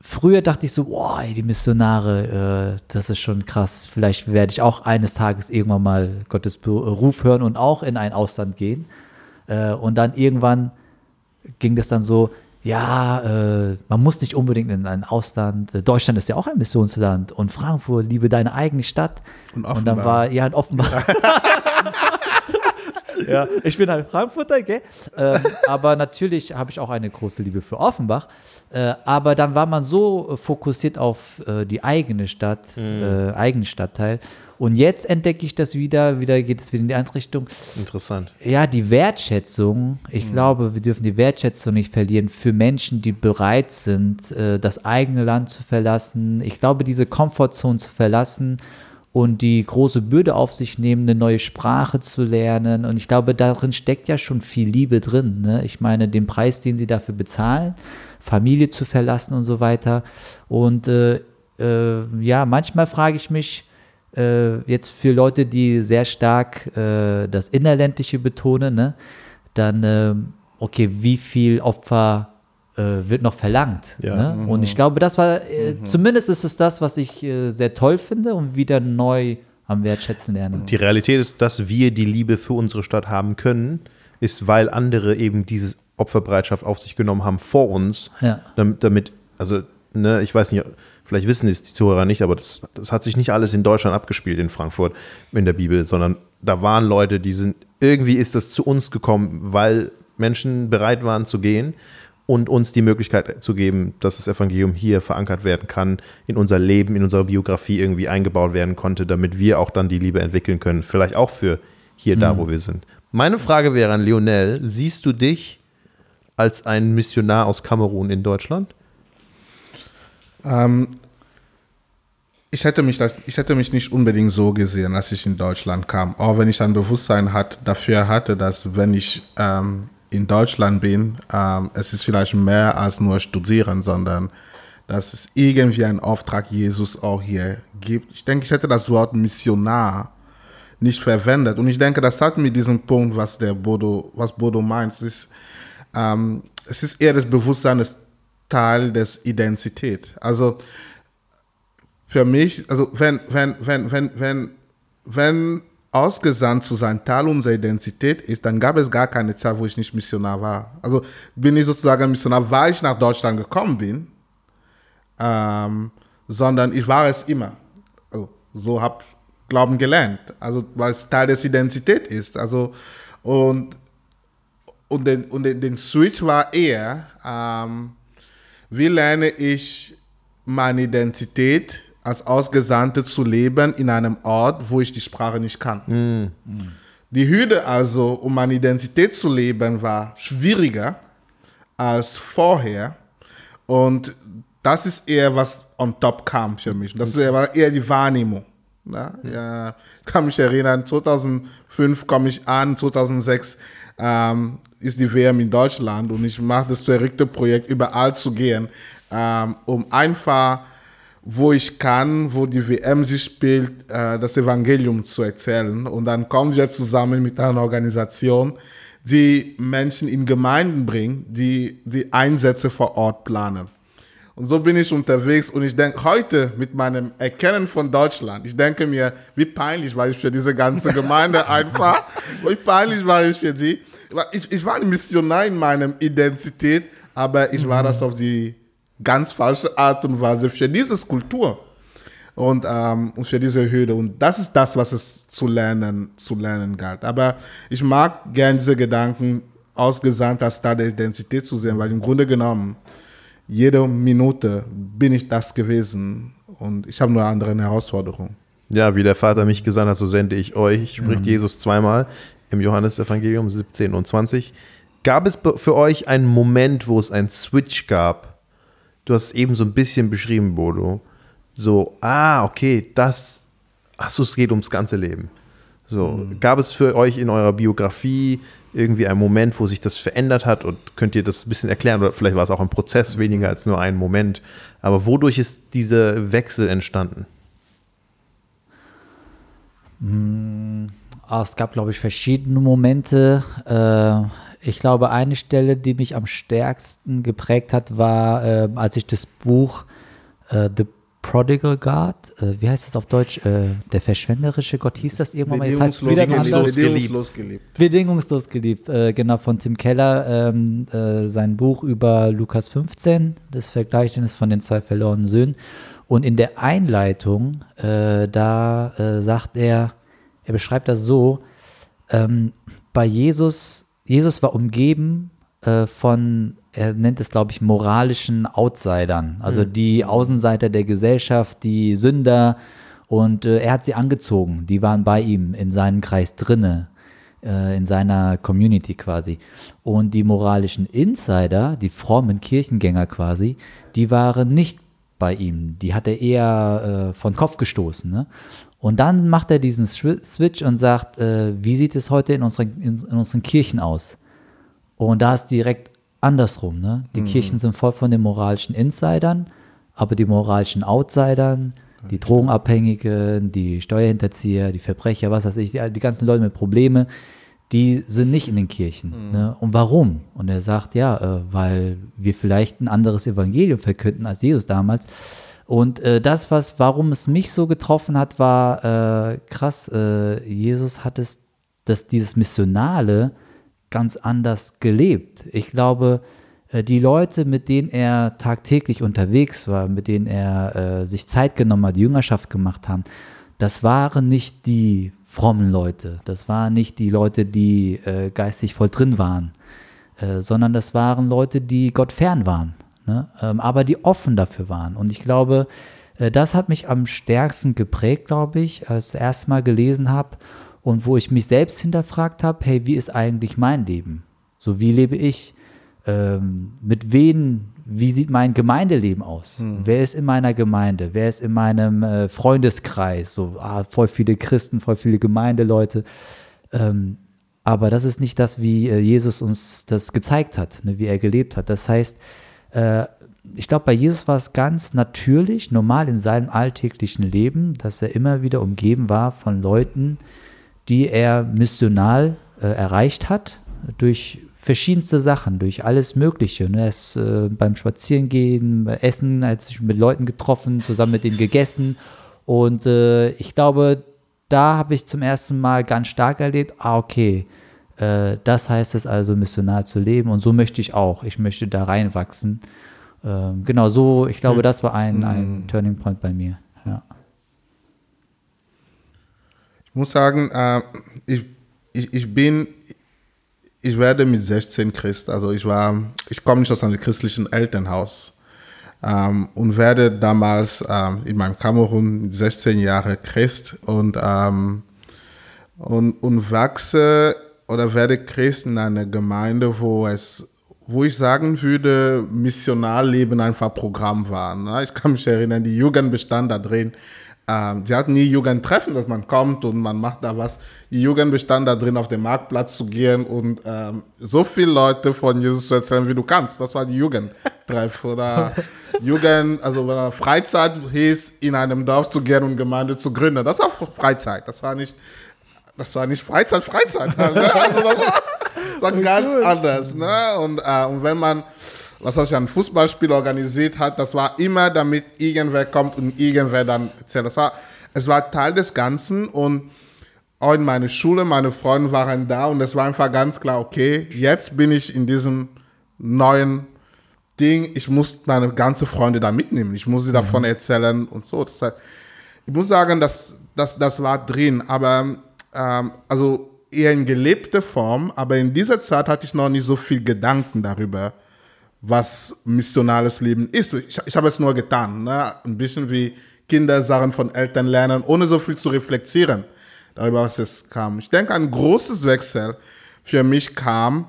Früher dachte ich so, boah, die Missionare, äh, das ist schon krass. Vielleicht werde ich auch eines Tages irgendwann mal Gottes Ruf hören und auch in ein Ausland gehen. Äh, und dann irgendwann ging das dann so, ja, äh, man muss nicht unbedingt in ein Ausland. Äh, Deutschland ist ja auch ein Missionsland und Frankfurt, liebe deine eigene Stadt. Und, und dann war, ja, in Offenbach. [laughs] ja, ich bin ein Frankfurter, gell? Ähm, aber natürlich habe ich auch eine große Liebe für Offenbach. Äh, aber dann war man so fokussiert auf äh, die eigene Stadt, mhm. äh, eigenen Stadtteil. Und jetzt entdecke ich das wieder, wieder geht es wieder in die andere Richtung. Interessant. Ja, die Wertschätzung. Ich mhm. glaube, wir dürfen die Wertschätzung nicht verlieren für Menschen, die bereit sind, äh, das eigene Land zu verlassen. Ich glaube, diese Komfortzone zu verlassen und die große Bürde auf sich nehmen, eine neue Sprache zu lernen. Und ich glaube, darin steckt ja schon viel Liebe drin. Ne? Ich meine, den Preis, den sie dafür bezahlen, Familie zu verlassen und so weiter. Und äh, äh, ja, manchmal frage ich mich, äh, jetzt für Leute, die sehr stark äh, das Innerländliche betonen, ne, dann, äh, okay, wie viel Opfer äh, wird noch verlangt. Ja. Ne? Und ich glaube, das war, äh, zumindest ist es das, was ich äh, sehr toll finde und wieder neu am Wertschätzen lernen. Die Realität ist, dass wir die Liebe für unsere Stadt haben können, ist, weil andere eben diese Opferbereitschaft auf sich genommen haben vor uns, Ja. damit, damit also, ne, ich weiß nicht, vielleicht wissen es die Zuhörer nicht, aber das, das hat sich nicht alles in Deutschland abgespielt, in Frankfurt, in der Bibel, sondern da waren Leute, die sind, irgendwie ist das zu uns gekommen, weil Menschen bereit waren zu gehen und uns die Möglichkeit zu geben, dass das Evangelium hier verankert werden kann, in unser Leben, in unserer Biografie irgendwie eingebaut werden konnte, damit wir auch dann die Liebe entwickeln können. Vielleicht auch für hier, da, wo wir sind. Meine Frage wäre an Lionel: Siehst du dich als ein Missionar aus Kamerun in Deutschland? Ähm, ich, hätte mich, das- ich hätte mich nicht unbedingt so gesehen, als ich in Deutschland kam. Auch wenn ich ein Bewusstsein hat, dafür hatte, dass wenn ich ähm, in Deutschland bin, ähm, es ist vielleicht mehr als nur studieren, sondern dass es irgendwie einen Auftrag Jesus auch hier gibt. Ich denke, ich hätte das Wort Missionar nicht verwendet. Und ich denke, das hat mit diesem Punkt, was der Bodo, was Bodo meint, es ist, ähm, es ist eher das Bewusstsein des Teil des Identität. Also für mich, also wenn, wenn, wenn, wenn, wenn, wenn ausgesandt zu sein Teil unserer Identität ist, dann gab es gar keine Zeit, wo ich nicht Missionar war. Also bin ich sozusagen Missionar, weil ich nach Deutschland gekommen bin, ähm, sondern ich war es immer. Also, so habe Glauben gelernt, also weil es Teil des Identität ist. Also und und den, und den, Switch war eher, ähm, wie lerne ich meine Identität als Ausgesandte zu leben in einem Ort, wo ich die Sprache nicht kann. Die Hürde also, um meine Identität zu leben, war schwieriger als vorher. Und das ist eher, was on top kam für mich. Das war eher die Wahrnehmung. Ja, ja, ich kann mich erinnern, 2005 komme ich an, 2006 ähm, ist die WM in Deutschland und ich mache das verrückte Projekt, überall zu gehen, ähm, um einfach, wo ich kann, wo die WM sich spielt, äh, das Evangelium zu erzählen. Und dann kommen wir zusammen mit einer Organisation, die Menschen in Gemeinden bringt, die die Einsätze vor Ort planen. Und so bin ich unterwegs und ich denke heute mit meinem Erkennen von Deutschland, ich denke mir, wie peinlich war ich für diese ganze Gemeinde [laughs] einfach, wie peinlich war ich für die. Ich, ich war ein Missionar in meiner Identität, aber ich war das auf die ganz falsche Art und Weise für diese Kultur und, ähm, und für diese Hürde. Und das ist das, was es zu lernen, zu lernen galt. Aber ich mag gern diese Gedanken, ausgesandt als Teil der Identität zu sehen, weil im Grunde genommen, jede Minute bin ich das gewesen und ich habe nur andere Herausforderungen. Ja, wie der Vater mich gesandt hat, so sende ich euch, spricht Jesus zweimal im Johannesevangelium 17 und 20. Gab es für euch einen Moment, wo es einen Switch gab? Du hast es eben so ein bisschen beschrieben, Bodo. So, ah, okay, das, ach so, es geht ums ganze Leben. So, gab es für euch in eurer Biografie irgendwie einen Moment, wo sich das verändert hat und könnt ihr das ein bisschen erklären? Oder vielleicht war es auch ein Prozess, weniger als nur ein Moment. Aber wodurch ist dieser Wechsel entstanden? Ah, es gab, glaube ich, verschiedene Momente. Äh, ich glaube, eine Stelle, die mich am stärksten geprägt hat, war, äh, als ich das Buch äh, The Prodigal God, äh, wie heißt es auf Deutsch? Der verschwenderische Gott hieß das irgendwann mal. Jetzt heißt es wieder geliebt, bedingungslos geliebt. Bedingungslos geliebt, genau, von Tim Keller, ähm, äh, sein Buch über Lukas 15, das Vergleichnis von den zwei verlorenen Söhnen. Und in der Einleitung, da sagt er, er beschreibt das so, ähm, bei Jesus, Jesus war umgeben äh, von, er nennt es, glaube ich, moralischen Outsidern, also die Außenseiter der Gesellschaft, die Sünder. Und äh, er hat sie angezogen, die waren bei ihm in seinem Kreis drinne äh, in seiner Community quasi. Und die moralischen Insider, die frommen Kirchengänger quasi, die waren nicht bei ihm. Die hat er eher äh, von Kopf gestoßen. Ne? Und dann macht er diesen Switch und sagt, äh, wie sieht es heute in unseren, in, in unseren Kirchen aus? Und da ist direkt andersrum. Ne? Die Kirchen sind voll von den moralischen Insidern, aber die moralischen Outsidern, die Drogenabhängigen, die Steuerhinterzieher, die Verbrecher, was weiß ich, die, die ganzen Leute mit Probleme, die sind nicht in den Kirchen. Ne? Und warum? Und er sagt, ja, äh, weil wir vielleicht ein anderes Evangelium verkünden als Jesus damals. Und äh, das, was, warum es mich so getroffen hat, war äh, krass, äh, Jesus hat es, dass dieses Missionale ganz anders gelebt. Ich glaube, äh, die Leute, mit denen er tagtäglich unterwegs war, mit denen er äh, sich Zeit genommen hat, Jüngerschaft gemacht haben, das waren nicht die frommen Leute, das waren nicht die Leute, die äh, geistig voll drin waren, sondern das waren Leute, die Gott fern waren, ne? ähm, aber die offen dafür waren. Und ich glaube, äh, das hat mich am stärksten geprägt, glaube ich, als ich das erste Mal gelesen habe und wo ich mich selbst hinterfragt habe, hey, wie ist eigentlich mein Leben? So, wie lebe ich? Ähm, mit wen, wie sieht mein Gemeindeleben aus? Wer ist in meiner Gemeinde? Wer ist in meinem äh, Freundeskreis? So, ah, voll viele Christen, voll viele Gemeindeleute. Ähm, aber das ist nicht das, wie äh, Jesus uns das gezeigt hat, ne, wie er gelebt hat. Das heißt, äh, ich glaube, bei Jesus war es ganz natürlich, normal in seinem alltäglichen Leben, dass er immer wieder umgeben war von Leuten, die er missional äh, erreicht hat, durch verschiedenste Sachen, durch alles Mögliche. Ne? Er ist äh, beim Spazierengehen, bei Essen, er hat sich mit Leuten getroffen, zusammen mit denen gegessen. Und äh, ich glaube, da habe ich zum ersten Mal ganz stark erlebt, ah, okay, äh, das heißt es also, missionar zu leben. Und so möchte ich auch. Ich möchte da reinwachsen. Ähm, genau so, ich glaube, das war ein, ein Turning Point bei mir. Ja. Ich muss sagen, äh, ich, ich, ich bin, ich werde mit 16 Christ, also ich war, ich komme nicht aus einem christlichen Elternhaus ähm, und werde damals ähm, in meinem Kamerun mit 16 Jahre Christ und, ähm, und, und wachse oder werde Christ in einer Gemeinde, wo es wo ich sagen würde, Missionarleben einfach Programm war. Ne? Ich kann mich erinnern, die Jugend bestand da drin. Ähm, sie hatten nie Jugendtreffen, dass man kommt und man macht da was. Die Jugend bestand da drin, auf den Marktplatz zu gehen und ähm, so viele Leute von Jesus zu erzählen, wie du kannst. Das war die Jugendtreff oder [laughs] Jugend, also wenn Freizeit hieß, in einem Dorf zu gehen und Gemeinde zu gründen. Das war Freizeit. Das war nicht, das war nicht Freizeit, Freizeit. Ne? Also das war, war [laughs] ganz anders. Ne? Und, äh, und wenn man, was weiß ich, ein Fußballspiel organisiert hat, das war immer, damit irgendwer kommt und irgendwer dann erzählt. Das war, es war Teil des Ganzen und auch in meiner Schule, meine Freunde waren da und es war einfach ganz klar, okay, jetzt bin ich in diesem neuen Ding, ich muss meine ganzen Freunde da mitnehmen, ich muss sie davon erzählen und so. Das heißt, ich muss sagen, das, das, das war drin, aber ähm, also eher in gelebter Form, aber in dieser Zeit hatte ich noch nicht so viel Gedanken darüber, was missionales Leben ist. Ich, ich habe es nur getan, ne? ein bisschen wie Kinder Sachen von Eltern lernen, ohne so viel zu reflektieren darüber, was es kam. Ich denke, ein großes Wechsel für mich kam,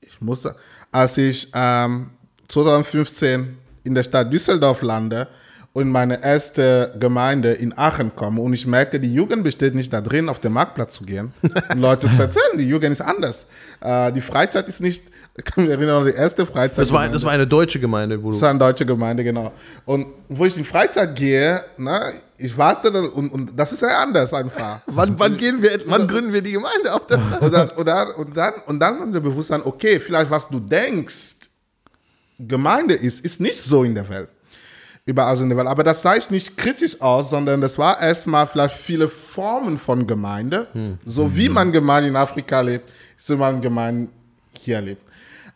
ich muss, als ich ähm, 2015 in der Stadt Düsseldorf lande in meine erste Gemeinde in Aachen komme und ich merke, die Jugend besteht nicht da drin, auf den Marktplatz zu gehen und [laughs] Leute zu erzählen, die Jugend ist anders. Äh, die Freizeit ist nicht, ich [laughs] kann mich erinnern, die erste Freizeit. Das war, das war eine deutsche Gemeinde, wo Das war eine deutsche Gemeinde, genau. Und wo ich in Freizeit gehe, ne, ich warte dann und, und das ist ja anders einfach. [laughs] Wann, wann gehen wir, wann gründen wir die Gemeinde auf der Und dann, und dann, und dann, und dann kommt der Bewusstsein, okay, vielleicht was du denkst, Gemeinde ist, ist nicht so in der Welt. Der Welt. Aber das sah ich nicht kritisch aus, sondern das war erstmal vielleicht viele Formen von Gemeinde. So wie man Gemeinde in Afrika lebt, so wie man Gemeinde hier lebt.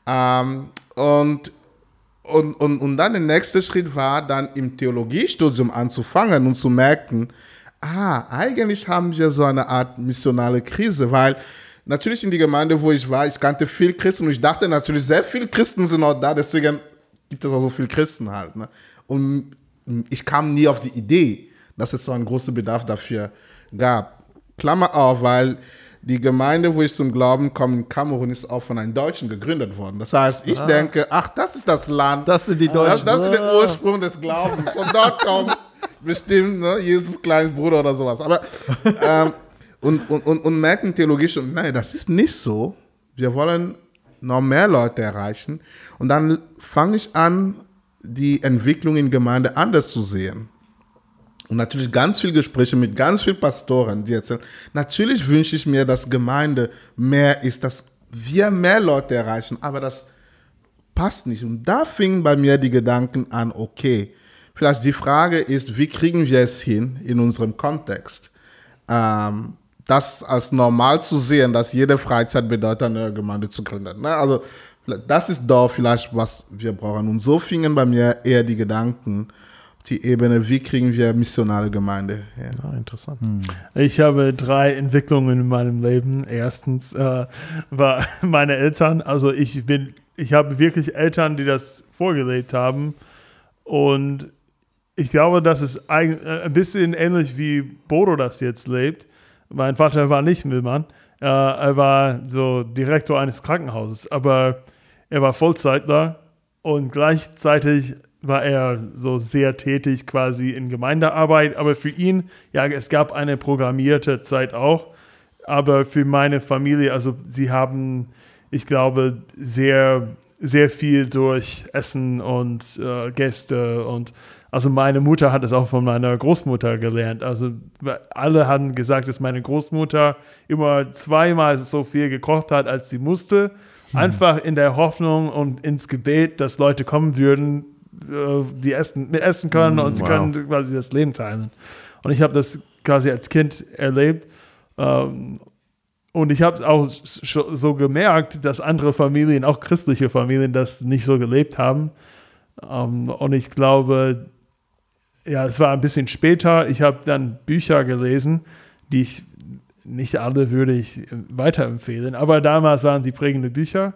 Ähm, und, und, und, und dann der nächste Schritt war, dann im Theologiestudium anzufangen und zu merken, ah, eigentlich haben wir so eine Art missionale Krise, weil natürlich in die Gemeinde, wo ich war, ich kannte viel Christen und ich dachte natürlich, sehr viele Christen sind auch da, deswegen gibt es auch so viele Christen halt. Ne? Und ich kam nie auf die Idee, dass es so einen großen Bedarf dafür gab. Klammer auf, weil die Gemeinde, wo ich zum Glauben komme, in Kamerun, ist auch von einem Deutschen gegründet worden. Das heißt, ich denke, ach, das ist das Land. Das sind die Das, Deutschen. das ist der Ursprung des Glaubens. Von dort kommt bestimmt ne, Jesus kleines Bruder oder sowas. Aber ähm, und, und, und, und merken theologisch schon, nein, das ist nicht so. Wir wollen noch mehr Leute erreichen. Und dann fange ich an, die Entwicklung in Gemeinde anders zu sehen. und natürlich ganz viele Gespräche mit ganz vielen Pastoren, die erzählen, natürlich wünsche ich mir, dass Gemeinde mehr ist, dass wir mehr Leute erreichen, aber das passt nicht. Und da fingen bei mir die Gedanken an, okay, vielleicht die Frage ist, wie kriegen wir es hin in unserem Kontext? Ähm, das als normal zu sehen, dass jede Freizeit bedeutet, eine Gemeinde zu gründen. Ne? Also das ist da vielleicht, was wir brauchen. Und so fingen bei mir eher die Gedanken, die Ebene, wie kriegen wir missionale Gemeinde her. Ja, interessant. Ich habe drei Entwicklungen in meinem Leben. Erstens äh, war [laughs] meine Eltern, also ich bin, ich habe wirklich Eltern, die das vorgelebt haben. Und ich glaube, das ist ein, äh, ein bisschen ähnlich wie Bodo das jetzt lebt. Mein Vater war nicht Müllmann. Äh, er war so Direktor eines Krankenhauses, aber er war Vollzeitler und gleichzeitig war er so sehr tätig quasi in Gemeindearbeit. Aber für ihn, ja, es gab eine programmierte Zeit auch. Aber für meine Familie, also sie haben, ich glaube, sehr, sehr viel durch Essen und äh, Gäste und also meine Mutter hat es auch von meiner Großmutter gelernt. Also alle haben gesagt, dass meine Großmutter immer zweimal so viel gekocht hat, als sie musste. Einfach in der Hoffnung und ins Gebet, dass Leute kommen würden, äh, die essen, mit essen können und sie wow. können quasi das Leben teilen. Und ich habe das quasi als Kind erlebt. Ähm, und ich habe auch so gemerkt, dass andere Familien, auch christliche Familien, das nicht so gelebt haben. Ähm, und ich glaube, ja, es war ein bisschen später. Ich habe dann Bücher gelesen, die ich nicht alle würde ich äh, weiterempfehlen, aber damals waren sie prägende Bücher.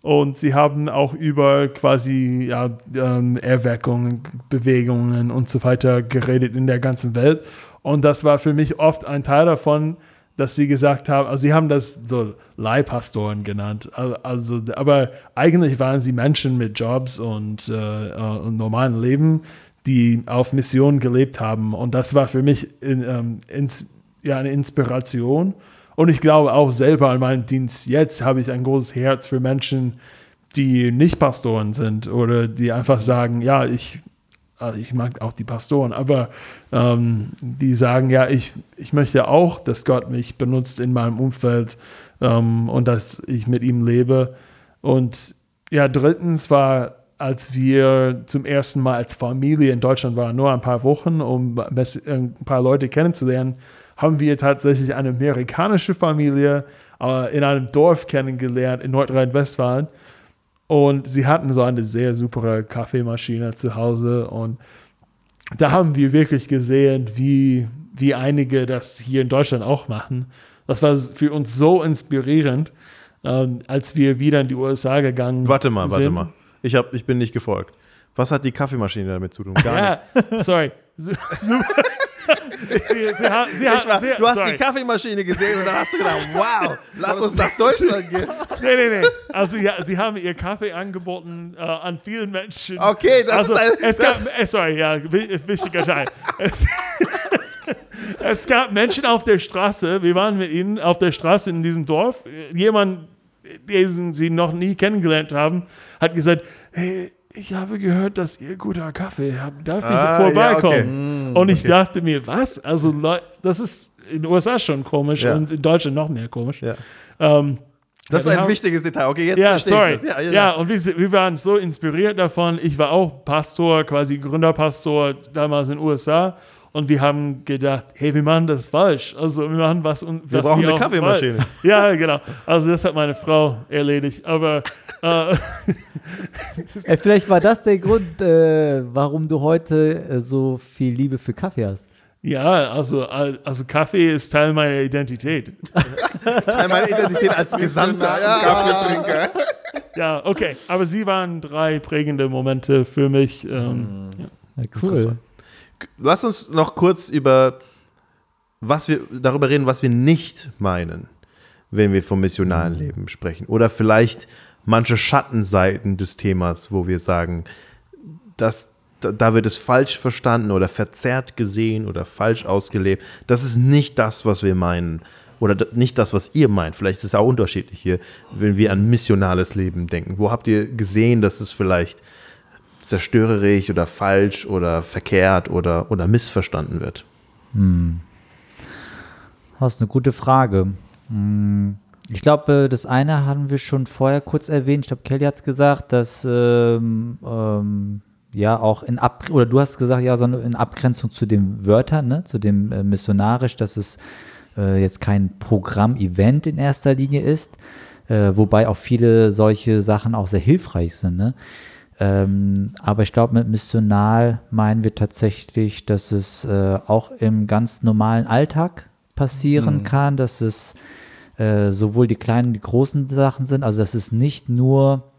Und sie haben auch über quasi ja, ähm, Erweckungen, Bewegungen und so weiter geredet in der ganzen Welt. Und das war für mich oft ein Teil davon, dass sie gesagt haben, also sie haben das so Leihpastoren genannt, Al- also, aber eigentlich waren sie Menschen mit Jobs und, äh, äh, normalen Leben, die auf Mission gelebt haben. Und das war für mich in, ähm, ins, ja, eine Inspiration. Und ich glaube auch selber an meinem Dienst jetzt habe ich ein großes Herz für Menschen, die nicht Pastoren sind oder die einfach sagen, ja, ich, also ich mag auch die Pastoren, aber ähm, die sagen, ja, ich, ich möchte auch, dass Gott mich benutzt in meinem Umfeld ähm, und dass ich mit ihm lebe. Und ja, drittens war, als wir zum ersten Mal als Familie in Deutschland waren, nur ein paar Wochen, um ein paar Leute kennenzulernen, haben wir tatsächlich eine amerikanische Familie äh, in einem Dorf kennengelernt in Nordrhein-Westfalen. Und sie hatten so eine sehr super Kaffeemaschine zu Hause. Und da haben wir wirklich gesehen, wie, wie einige das hier in Deutschland auch machen. Das war für uns so inspirierend, ähm, als wir wieder in die USA gegangen Warte mal, warte sind. mal. Ich, hab, ich bin nicht gefolgt. Was hat die Kaffeemaschine damit zu tun? Gar [laughs] Ja, sorry. Su- [laughs] Super. Sie, sie, haben- sie, war, sie, du hast sorry. die Kaffeemaschine gesehen und dann hast du gedacht, wow, lass uns nach Deutschland gehen. Nee, nee, nee. Also ja, sie haben ihr Kaffee angeboten äh, an vielen Menschen. Okay, das also, ist ein- Es gab, äh, sorry, ja, wi- wichtiger Teil. Es, [laughs] es gab Menschen auf der Straße, wir waren mit ihnen auf der Straße in diesem Dorf. Jemand, den sie noch nie kennengelernt haben, hat gesagt, hey, ich habe gehört, dass ihr guter Kaffee habt. Darf ich Ah, vorbeikommen? ja, Und ich dachte mir, was? Also das ist in den USA schon komisch Ja. und in Deutschland noch mehr komisch. Ja. Ähm, Das Ja, ist ein haben- wichtiges Detail. Okay, jetzt ja, verstehe sorry. ich das. Ja, ja. und wir, wir waren so inspiriert davon. Ich war auch Pastor, quasi Gründerpastor damals in den USA. Und wir haben gedacht, hey, wir machen das falsch. Also wir machen was und Wir was brauchen eine auch Kaffeemaschine. falsch- Ja, genau. Also das hat meine Frau erledigt. Aber äh, [laughs] Äh, vielleicht war das der Grund, äh, warum du heute äh, so viel Liebe für Kaffee hast. ja, also, also Kaffee ist Teil meiner Identität. [laughs] Teil meiner Identität als Gesandter. Ja. Kaffeetrinker. Ja, okay. Aber sie waren drei prägende Momente für mich. Ähm, ja. Ja, cool. Lass uns noch kurz über was wir darüber reden, was wir nicht meinen, wenn wir vom missionalen Leben sprechen. Oder vielleicht manche Schattenseiten des Themas, wo wir sagen, dass da, wird es falsch verstanden oder verzerrt gesehen oder falsch ausgelebt. Das ist nicht das, was wir meinen. Oder nicht das, was ihr meint. Vielleicht ist es auch unterschiedlich hier, wenn wir an missionales Leben denken. Wo habt ihr gesehen, dass es vielleicht zerstörerisch oder falsch oder verkehrt oder, oder missverstanden wird? Das ist eine gute Frage. Hm, Ich glaube, das eine haben wir schon vorher kurz erwähnt. Ich glaube, Kelly hat es gesagt, dass ähm, ähm, ja auch in Ab oder du hast gesagt, ja, so in Abgrenzung zu den Wörtern, ne, zu dem äh, missionarisch, dass es äh, jetzt kein Programm-Event in erster Linie ist, äh, wobei auch viele solche Sachen auch sehr hilfreich sind. Ne? Ähm, aber ich glaube, mit missional meinen wir tatsächlich, dass es äh, auch im ganz normalen Alltag passieren kann, dass es äh, sowohl die kleinen, die großen Sachen sind, also dass es nicht nur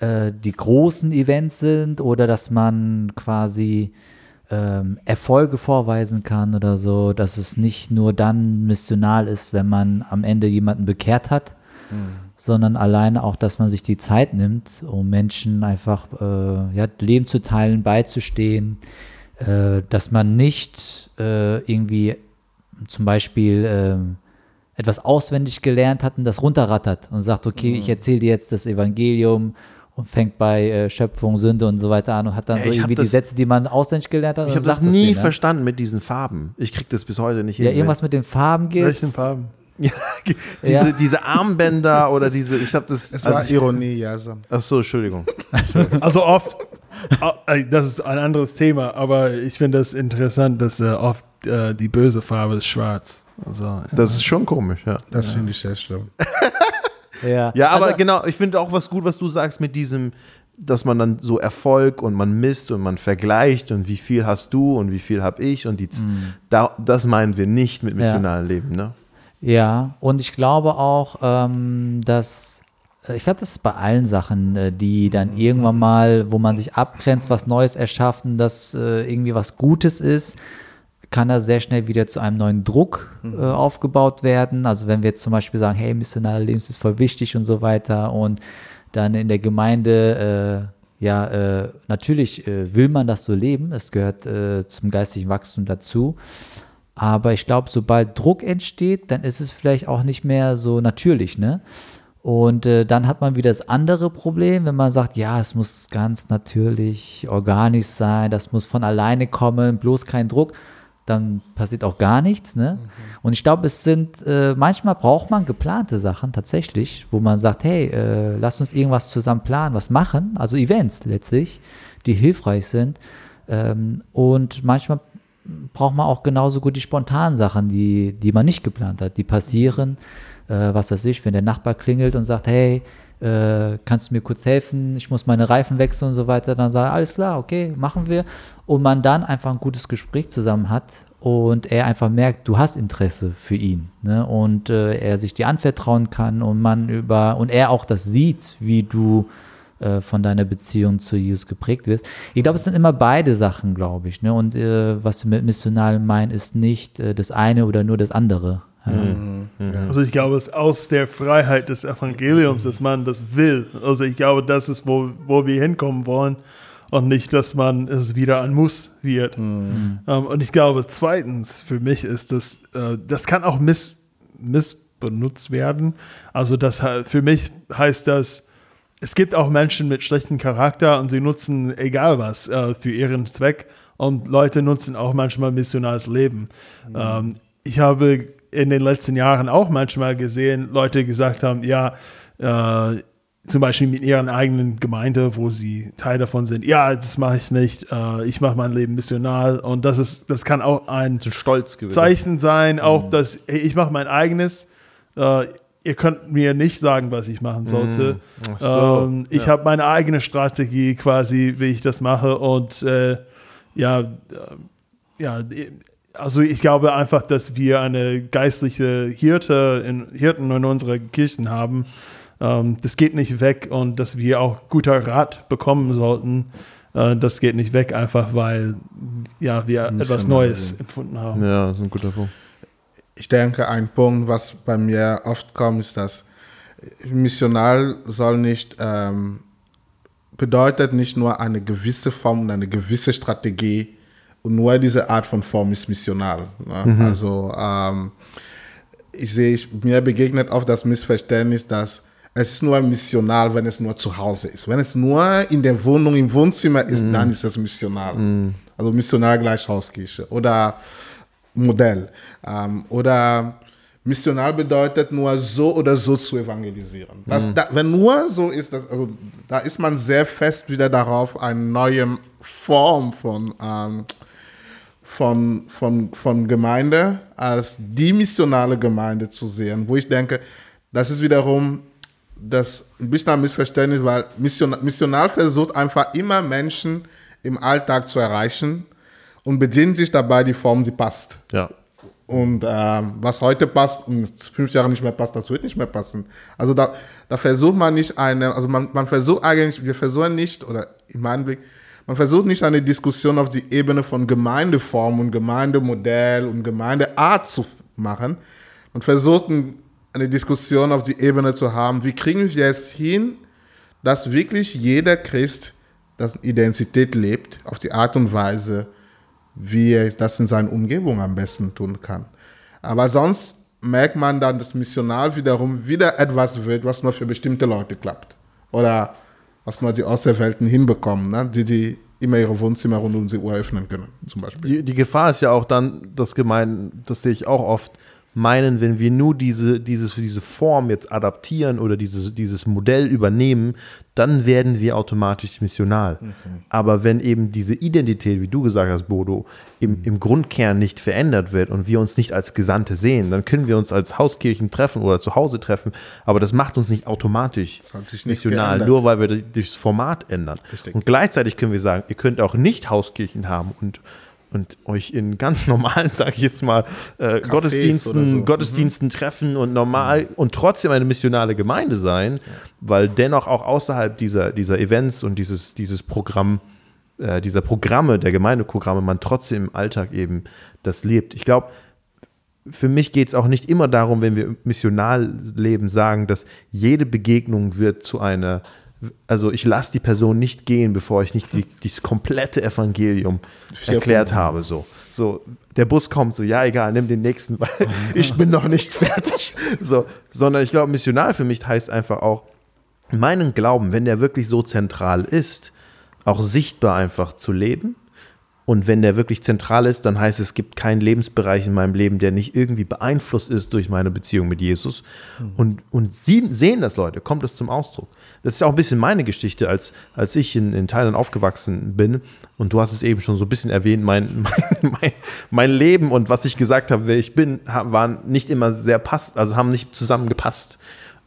äh, die großen Events sind oder dass man quasi ähm, Erfolge vorweisen kann oder so, dass es nicht nur dann missional ist, wenn man am Ende jemanden bekehrt hat, sondern alleine auch, dass man sich die Zeit nimmt, um Menschen einfach äh, ja, Leben zu teilen, beizustehen, äh, dass man nicht äh, irgendwie zum Beispiel ähm, etwas auswendig gelernt hat und das runterrattert und sagt, okay, ich erzähle dir jetzt das Evangelium und fängt bei äh, Schöpfung, Sünde und so weiter an und hat dann Ja, so irgendwie die das- Sätze, die man auswendig gelernt hat. Ich habe das nie denen, ne? verstanden mit diesen Farben. Ich krieg das bis heute nicht Ja, hin. irgendwas mit den Farben gibt. Welchen Farben? [laughs] Ja, diese, Ja. diese Armbänder oder diese, ich habe das. Es also war ich- Ironie, ja. So. Ach so, Entschuldigung. [laughs] Also oft, das ist ein anderes Thema, aber ich finde das interessant, dass äh, oft äh, die böse Farbe ist schwarz. Also, ja. Das ist schon komisch, ja. Das finde ich sehr schlimm. [laughs] Ja, Ja, aber also, genau, ich finde auch was gut, was du sagst mit diesem, dass man dann so Erfolg und man misst und man vergleicht und wie viel hast du und wie viel habe ich und die, Z- da, das meinen wir nicht mit missionalen Leben, ne? Ja, und ich glaube auch, ähm, dass, äh, ich glaube, das ist bei allen Sachen, äh, die dann irgendwann mal, wo man sich abgrenzt, was Neues erschaffen, dass äh, irgendwie was Gutes ist, kann da sehr schnell wieder zu einem neuen Druck äh, aufgebaut werden. Also wenn wir jetzt zum Beispiel sagen, hey, missionale Lebens ist voll wichtig und so weiter und dann in der Gemeinde, äh, ja, äh, natürlich will man das so leben, es gehört zum geistigen Wachstum dazu. Aber ich glaube, sobald Druck entsteht, dann ist es vielleicht auch nicht mehr so natürlich, ne? Und äh, dann hat man wieder das andere Problem, wenn man sagt, ja, es muss ganz natürlich, organisch sein, das muss von alleine kommen, bloß kein Druck, dann passiert auch gar nichts, ne? Und ich glaube, es sind, äh, manchmal braucht man geplante Sachen tatsächlich, wo man sagt, hey, äh, lass uns irgendwas zusammen planen, was machen, also Events letztlich, die hilfreich sind. Ähm, und manchmal braucht man auch genauso gut die spontanen Sachen, die, die man nicht geplant hat, die passieren. Äh, was weiß ich, wenn der Nachbar klingelt und sagt, hey, äh, kannst du mir kurz helfen? Ich muss meine Reifen wechseln und so weiter. Dann sagt er, alles klar, okay, machen wir. Und man dann einfach ein gutes Gespräch zusammen hat und er einfach merkt, du hast Interesse für ihn. Ne? Und äh, er sich dir anvertrauen kann und man über, und er auch das sieht, wie du äh, von deiner Beziehung zu Jesus geprägt wirst. Ich glaube, es sind immer beide Sachen, glaube ich. Ne? Und äh, was wir mit missional meinen, ist nicht äh, das eine oder nur das andere. Ja. Also ich glaube, es ist aus der Freiheit des Evangeliums, dass man das will. Also ich glaube, das ist, wo, wo wir hinkommen wollen und nicht, dass man es wieder ein Muss wird. Ähm, und ich glaube, zweitens für mich ist das, äh, das kann auch miss, missbenutzt werden. Also das für mich heißt das, es gibt auch Menschen mit schlechtem Charakter und sie nutzen egal was äh, für ihren Zweck. Und Leute nutzen auch manchmal missionales Leben. Ähm, ich habe in den letzten Jahren auch manchmal gesehen, Leute gesagt haben, ja, äh, zum Beispiel mit ihren eigenen Gemeinde, wo sie Teil davon sind, ja, das mache ich nicht, äh, ich mache mein Leben missional. Und das ist, das kann auch ein Stolz gewesen. Zeichen sein, auch dass hey, ich mache mein eigenes. Äh, ihr könnt mir nicht sagen, was ich machen sollte. Ach so, ähm, ich habe meine eigene Strategie quasi, wie ich das mache. Und äh, ja, äh, ja, also ich glaube einfach, dass wir eine geistliche Hirte in, Hirten in unserer Kirchen haben. Ähm, das geht nicht weg und dass wir auch guter Rat bekommen sollten. Äh, das geht nicht weg, einfach weil ja, wir etwas Neues empfunden haben. Ja, das ist ein guter Punkt. Ich denke, ein Punkt, was bei mir oft kommt, ist, dass missional soll nicht, ähm, bedeutet nicht nur eine gewisse Form und eine gewisse Strategie und nur diese Art von Form ist missional. Ne? Also ähm, ich sehe, ich, mir begegnet oft das Missverständnis, dass es ist nur missional, wenn es nur zu Hause ist. Wenn es nur in der Wohnung, im Wohnzimmer ist, Mhm. dann ist es missional. Also missional gleich Hauskirche oder Modell. Ähm, oder missional bedeutet nur so oder so zu evangelisieren. Das, da, wenn nur so ist, das, also, da ist man sehr fest wieder darauf, eine neue Form von, ähm, von, von, von Gemeinde als die missionale Gemeinde zu sehen, wo ich denke, das ist wiederum das ein bisschen ein Missverständnis, weil Mission, missional versucht einfach immer Menschen im Alltag zu erreichen und bedient sich dabei die Form, sie passt. Ja. Und ähm, was heute passt und fünf Jahre nicht mehr passt, das wird nicht mehr passen. Also da, da versucht man nicht eine, also man, man versucht eigentlich, wir versuchen nicht, oder in meinem Blick, man versucht nicht eine Diskussion auf die Ebene von Gemeindeform und Gemeindemodell und Gemeindeart zu machen. Man versucht ein, eine Diskussion auf die Ebene zu haben, wie kriegen wir es hin, dass wirklich jeder Christ das Identität lebt, auf die Art und Weise, wie er das in seiner Umgebung am besten tun kann. Aber sonst merkt man dann, dass Missional wiederum wieder etwas wird, was nur für bestimmte Leute klappt. Oder was nur die Auserwählten hinbekommen, ne? die, die immer ihre Wohnzimmer rund um die Uhr öffnen können, zum Beispiel. Die, die Gefahr ist ja auch dann, dass Gemeinden, das sehe ich auch oft, meinen, wenn wir nur diese, dieses, diese Form jetzt adaptieren oder dieses, dieses Modell übernehmen, dann werden wir automatisch missional. Aber wenn eben diese Identität, wie du gesagt hast, Bodo, im, im Grundkern nicht verändert wird und wir uns nicht als Gesandte sehen, dann können wir uns als Hauskirchen treffen oder zu Hause treffen, aber das macht uns nicht automatisch nicht missional, geändert. nur weil wir das Format ändern. Richtig. Und gleichzeitig können wir sagen, ihr könnt auch nicht Hauskirchen haben und, und euch in ganz normalen, [laughs] sage ich jetzt mal, äh, Gottesdiensten, so. Mhm. Gottesdiensten treffen und normal und trotzdem eine missionale Gemeinde sein, weil dennoch auch außerhalb dieser, dieser Events und dieses, dieses Programm, äh, dieser Programme, der Gemeindeprogramme, man trotzdem im Alltag eben das lebt. Ich glaube, für mich geht es auch nicht immer darum, wenn wir im Missionalleben sagen, dass jede Begegnung wird zu einer, also ich lasse die Person nicht gehen, bevor ich nicht die, das komplette Evangelium erklärt habe. So. so, der Bus kommt, so, ja, egal, nimm den nächsten, [laughs] weil ich bin noch nicht fertig. So, sondern ich glaube, missional für mich heißt einfach auch, meinen Glauben, wenn der wirklich so zentral ist, auch sichtbar einfach zu leben. Und wenn der wirklich zentral ist, dann heißt es, es gibt keinen Lebensbereich in meinem Leben, der nicht irgendwie beeinflusst ist durch meine Beziehung mit Jesus. Und, und sie sehen das, Leute, kommt es zum Ausdruck. Das ist auch ein bisschen meine Geschichte, als, als ich in, in Thailand aufgewachsen bin. Und du hast es eben schon so ein bisschen erwähnt, mein, [laughs] mein, mein, mein Leben und was ich gesagt habe, wer ich bin, waren nicht immer sehr passt, also haben nicht zusammengepasst.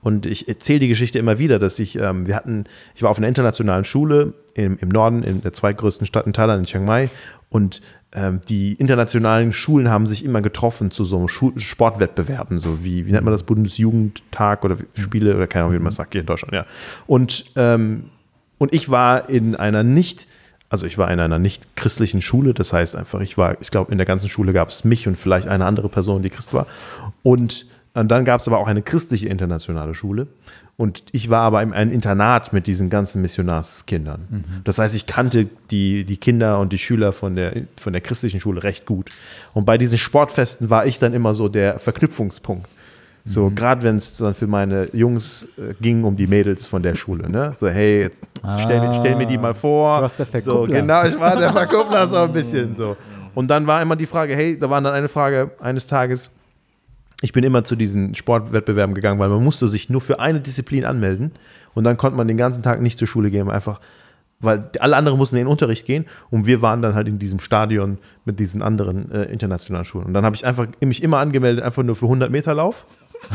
Und ich erzähle die Geschichte immer wieder, dass ich, ähm, wir hatten, ich war auf einer internationalen Schule im, im Norden, in der zweitgrößten Stadt in Thailand, in Chiang Mai. Und ähm, die internationalen Schulen haben sich immer getroffen zu so einem Sportwettbewerben, so wie, wie nennt man das, Bundesjugendtag oder Spiele oder keine Ahnung, wie man das sagt hier in Deutschland, ja. Und, ähm, und ich war in einer nicht, also ich war in einer nicht christlichen Schule, das heißt einfach, ich war, ich glaube, in der ganzen Schule gab es mich und vielleicht eine andere Person, die Christ war. Und, und dann gab es aber auch eine christliche internationale Schule. Und ich war aber in einem Internat mit diesen ganzen Missionarskindern. Das heißt, ich kannte die, die Kinder und die Schüler von der, von der christlichen Schule recht gut. Und bei diesen Sportfesten war ich dann immer so der Verknüpfungspunkt. So, gerade wenn es dann für meine Jungs äh, ging um die Mädels von der Schule, ne? So, hey, jetzt stell, mir, stell mir die mal vor. Du der so, genau, ich war der [laughs] Verkuppler so ein bisschen so. Und dann war immer die Frage, hey, da war dann eine Frage eines Tages, ich bin immer zu diesen Sportwettbewerben gegangen, weil man musste sich nur für eine Disziplin anmelden und dann konnte man den ganzen Tag nicht zur Schule gehen, einfach weil alle anderen mussten in den Unterricht gehen und wir waren dann halt in diesem Stadion mit diesen anderen äh, internationalen Schulen. Und dann habe ich einfach mich immer angemeldet, einfach nur für 100 Meter Lauf.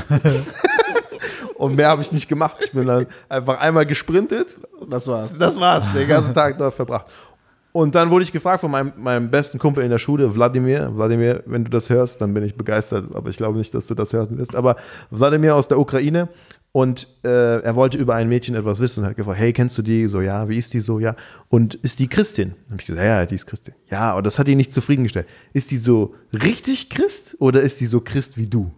[laughs] und mehr habe ich nicht gemacht. Ich bin dann einfach einmal gesprintet. Das war's. Das war's, den ganzen Tag dort verbracht. Und dann wurde ich gefragt von meinem, meinem besten Kumpel in der Schule, Wladimir. Wladimir, wenn du das hörst, dann bin ich begeistert, aber ich glaube nicht, dass du das hören wirst. Aber Wladimir aus der Ukraine und äh, er wollte über ein Mädchen etwas wissen und hat gefragt, hey, kennst du die? So, ja, wie ist die so? Ja. Und ist die Christin? Dann habe ich gesagt, ja, die ist Christin. Ja, aber das hat ihn nicht zufriedengestellt. Ist die so richtig Christ oder ist die so Christ wie du?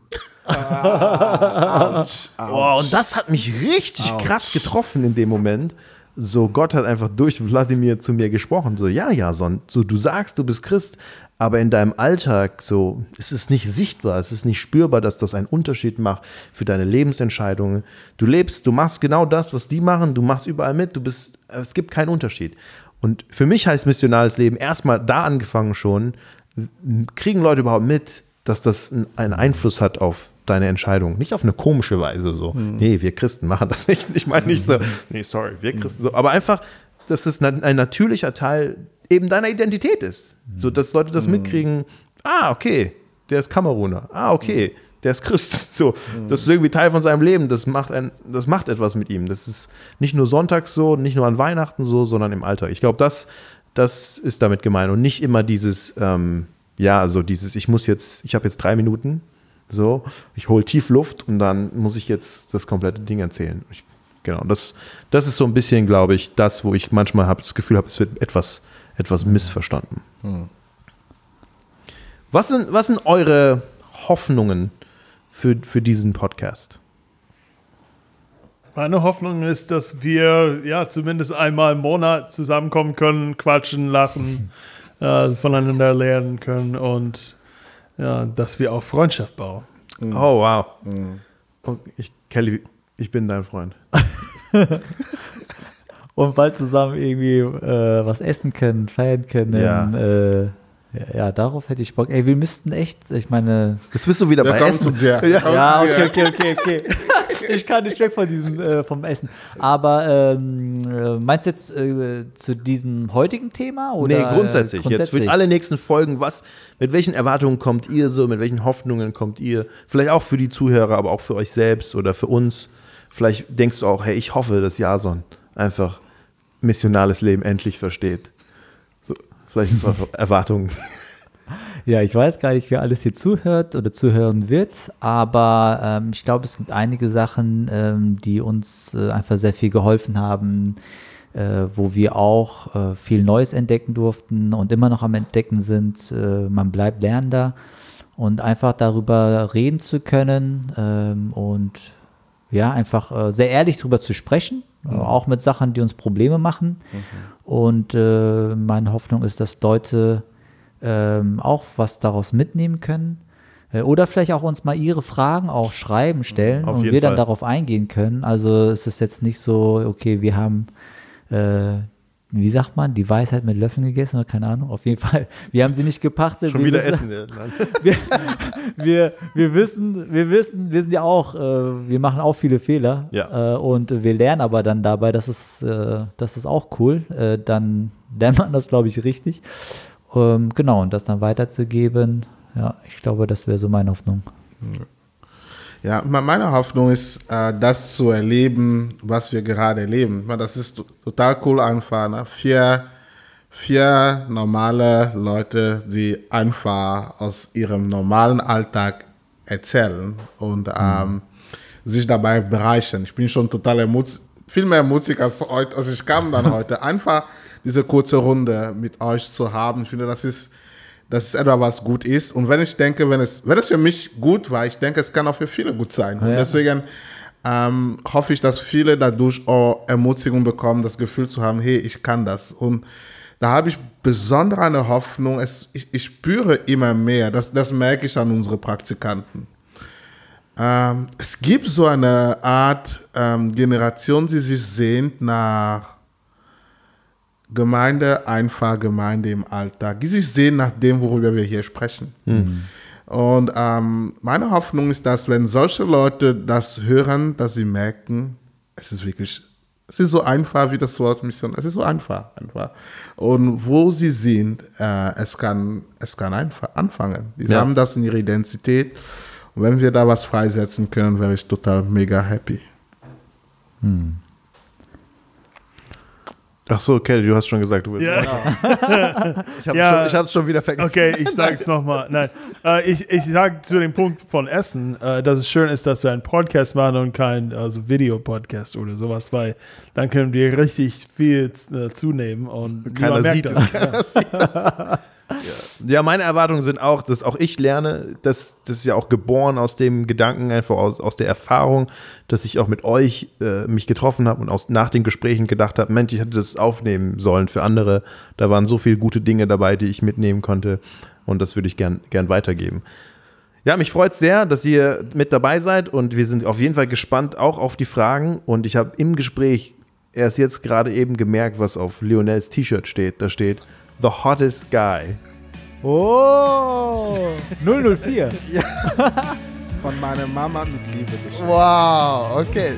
Boah, [laughs] und das hat mich richtig krass getroffen in dem Moment. So, Gott hat einfach durch Wladimir zu mir gesprochen. So, ja, ja, Son, so, du sagst, du bist Christ, aber in deinem Alltag so, es ist nicht sichtbar, es ist nicht spürbar, dass das einen Unterschied macht für deine Lebensentscheidungen. Du lebst, du machst genau das, was die machen, du machst überall mit, du bist, es gibt keinen Unterschied. Und für mich heißt missionales Leben erstmal da angefangen schon, kriegen Leute überhaupt mit, dass das einen Einfluss hat auf deine Entscheidung. Nicht auf eine komische Weise so. Hm. Nee, wir Christen machen das nicht. Ich meine nicht so, nee, sorry, wir Christen so. Aber einfach, dass es ein, natürlicher Teil eben deiner Identität ist. So, dass Leute das mitkriegen, ah, okay, der ist Kameruner. Ah, okay, der ist Christ. [laughs] So, das ist irgendwie Teil von seinem Leben. Das macht, ein, das macht etwas mit ihm. Das ist nicht nur sonntags so, nicht nur an Weihnachten so, sondern im Alltag. Ich glaube, das, das ist damit gemeint. Und nicht immer dieses, ähm, ja, also dieses, ich muss jetzt, ich habe jetzt drei Minuten, so, ich hole tief Luft und dann muss ich jetzt das komplette Ding erzählen. Ich, genau, das, das ist so ein bisschen, glaube ich, das, wo ich manchmal hab, das Gefühl habe, es wird etwas, etwas missverstanden. Was, sind, was sind eure Hoffnungen für, für diesen Podcast? Meine Hoffnung ist, dass wir ja zumindest einmal im Monat zusammenkommen können, quatschen, lachen, [laughs] äh, voneinander lernen können und ja, dass wir auch Freundschaft bauen. Oh, wow. Und ich, Kelly, ich bin dein Freund. [laughs] Und bald zusammen irgendwie äh, was essen können, feiern können. Ja. Äh, ja, ja, darauf hätte ich Bock. Ey, wir müssten echt, ich meine. Jetzt bist du wieder Der bei Essen. sehr. Ja. Ja, okay, okay, okay, okay. [laughs] Ich kann nicht weg von diesem, äh, vom Essen. Aber ähm, äh, meinst du jetzt äh, zu diesem heutigen Thema? Oder, Nee, grundsätzlich. äh, Jetzt für alle nächsten Folgen, was, mit welchen Erwartungen kommt ihr so, mit welchen Hoffnungen kommt ihr? Vielleicht auch für die Zuhörer, aber auch für euch selbst oder für uns. Vielleicht denkst du auch, hey, ich hoffe, dass Jason einfach missionales Leben endlich versteht. So, vielleicht ist es eure [laughs] Erwartung. Ja, ich weiß gar nicht, wer alles hier zuhört oder zuhören wird, aber ähm, ich glaube, es gibt einige Sachen, ähm, die uns äh, einfach sehr viel geholfen haben, äh, wo wir auch äh, viel Neues entdecken durften und immer noch am Entdecken sind. Äh, man bleibt lernender und einfach darüber reden zu können ähm, und ja, einfach äh, sehr ehrlich darüber zu sprechen, äh, auch mit Sachen, die uns Probleme machen. Und äh, meine Hoffnung ist, dass Leute ähm, auch was daraus mitnehmen können. Äh, Oder vielleicht auch uns mal ihre Fragen auch schreiben, stellen Auf und wir dann Fall. darauf eingehen können. Also es ist jetzt nicht so, okay, wir haben, äh, wie sagt man, die Weisheit mit Löffeln gegessen oder keine Ahnung. Auf jeden Fall, wir haben sie nicht gepachtet. Schon wir wieder wissen, Essen. ja. [laughs] Wir, wir, wir wissen, wir wissen, wir sind ja auch, äh, wir machen auch viele Fehler Ja. äh, und wir lernen aber dann dabei, das ist, äh, das ist auch cool. Äh, dann lernt man das, glaube ich, richtig. Ähm, genau, und das dann weiterzugeben, ja, ich glaube, das wäre so meine Hoffnung. Ja, me- meine Hoffnung ist, äh, das zu erleben, was wir gerade erleben. Das ist to- total cool einfach. Ne? Vier, vier normale Leute, die einfach aus ihrem normalen Alltag erzählen und ähm, sich dabei bereichern. Ich bin schon total ermutigt, viel mehr ermutigt als heute, als ich kam dann [laughs] heute. Einfach diese kurze Runde mit euch zu haben. Ich finde, das ist das ist etwas, was gut ist. Und wenn ich denke, wenn es, wenn es für mich gut war, ich denke, es kann auch für viele gut sein. Ja. deswegen ähm, hoffe ich, dass viele dadurch auch Ermutigung bekommen, das Gefühl zu haben, hey, ich kann das. Und da habe ich besondere eine Hoffnung. Es, ich, ich spüre immer mehr, das, das merke ich an unsere Praktikanten. Ähm, es gibt so eine Art ähm, Generation, die sich sehnt nach Gemeinde, einfach Gemeinde im Alltag, die sich sehen nach dem, worüber wir hier sprechen. Und ähm, meine Hoffnung ist, dass wenn solche Leute das hören, dass sie merken, es ist wirklich, es ist so einfach wie das Wort Mission, es ist so einfach, einfach. Und wo sie sind, äh, es kann, es kann einfach anfangen. Die Ja. haben das in ihrer Identität. Und wenn wir da was freisetzen können, wäre ich total mega happy. Ach so, Kelly, du hast schon gesagt, du willst. Ja. [laughs] Ich habe Ja. schon, ich hab's schon wieder vergessen. Okay, ich [laughs] sag's nochmal. Nein, äh, ich, ich sag zu dem Punkt von Essen, äh, dass es schön ist, dass wir einen Podcast machen und kein also Videopodcast oder sowas, weil dann können wir richtig viel äh, zunehmen und Keiner niemand sieht es. das. Keiner sieht das. [laughs] Ja, meine Erwartungen sind auch, dass auch ich lerne, dass das ist ja auch geboren aus dem Gedanken, einfach aus, aus der Erfahrung, dass ich auch mit euch äh, mich getroffen habe und aus, nach den Gesprächen gedacht habe, Mensch, ich hätte das aufnehmen sollen für andere. Da waren so viele gute Dinge dabei, die ich mitnehmen konnte. Und das würde ich gern, gern weitergeben. Ja, mich freut sehr, dass ihr mit dabei seid und wir sind auf jeden Fall gespannt auch auf die Fragen. Und ich habe im Gespräch erst jetzt gerade eben gemerkt, was auf Lionels T-Shirt steht. Da steht The Hottest Guy. Oh, 004. [laughs] Von meiner Mama mit Liebe geschenkt. Wow, okay.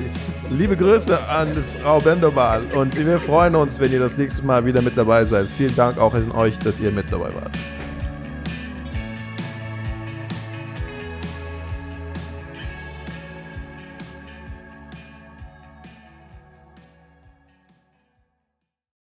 Liebe Grüße an Frau Benderbal und wir freuen uns, wenn ihr das nächste Mal wieder mit dabei seid. Vielen Dank auch an euch, dass ihr mit dabei wart.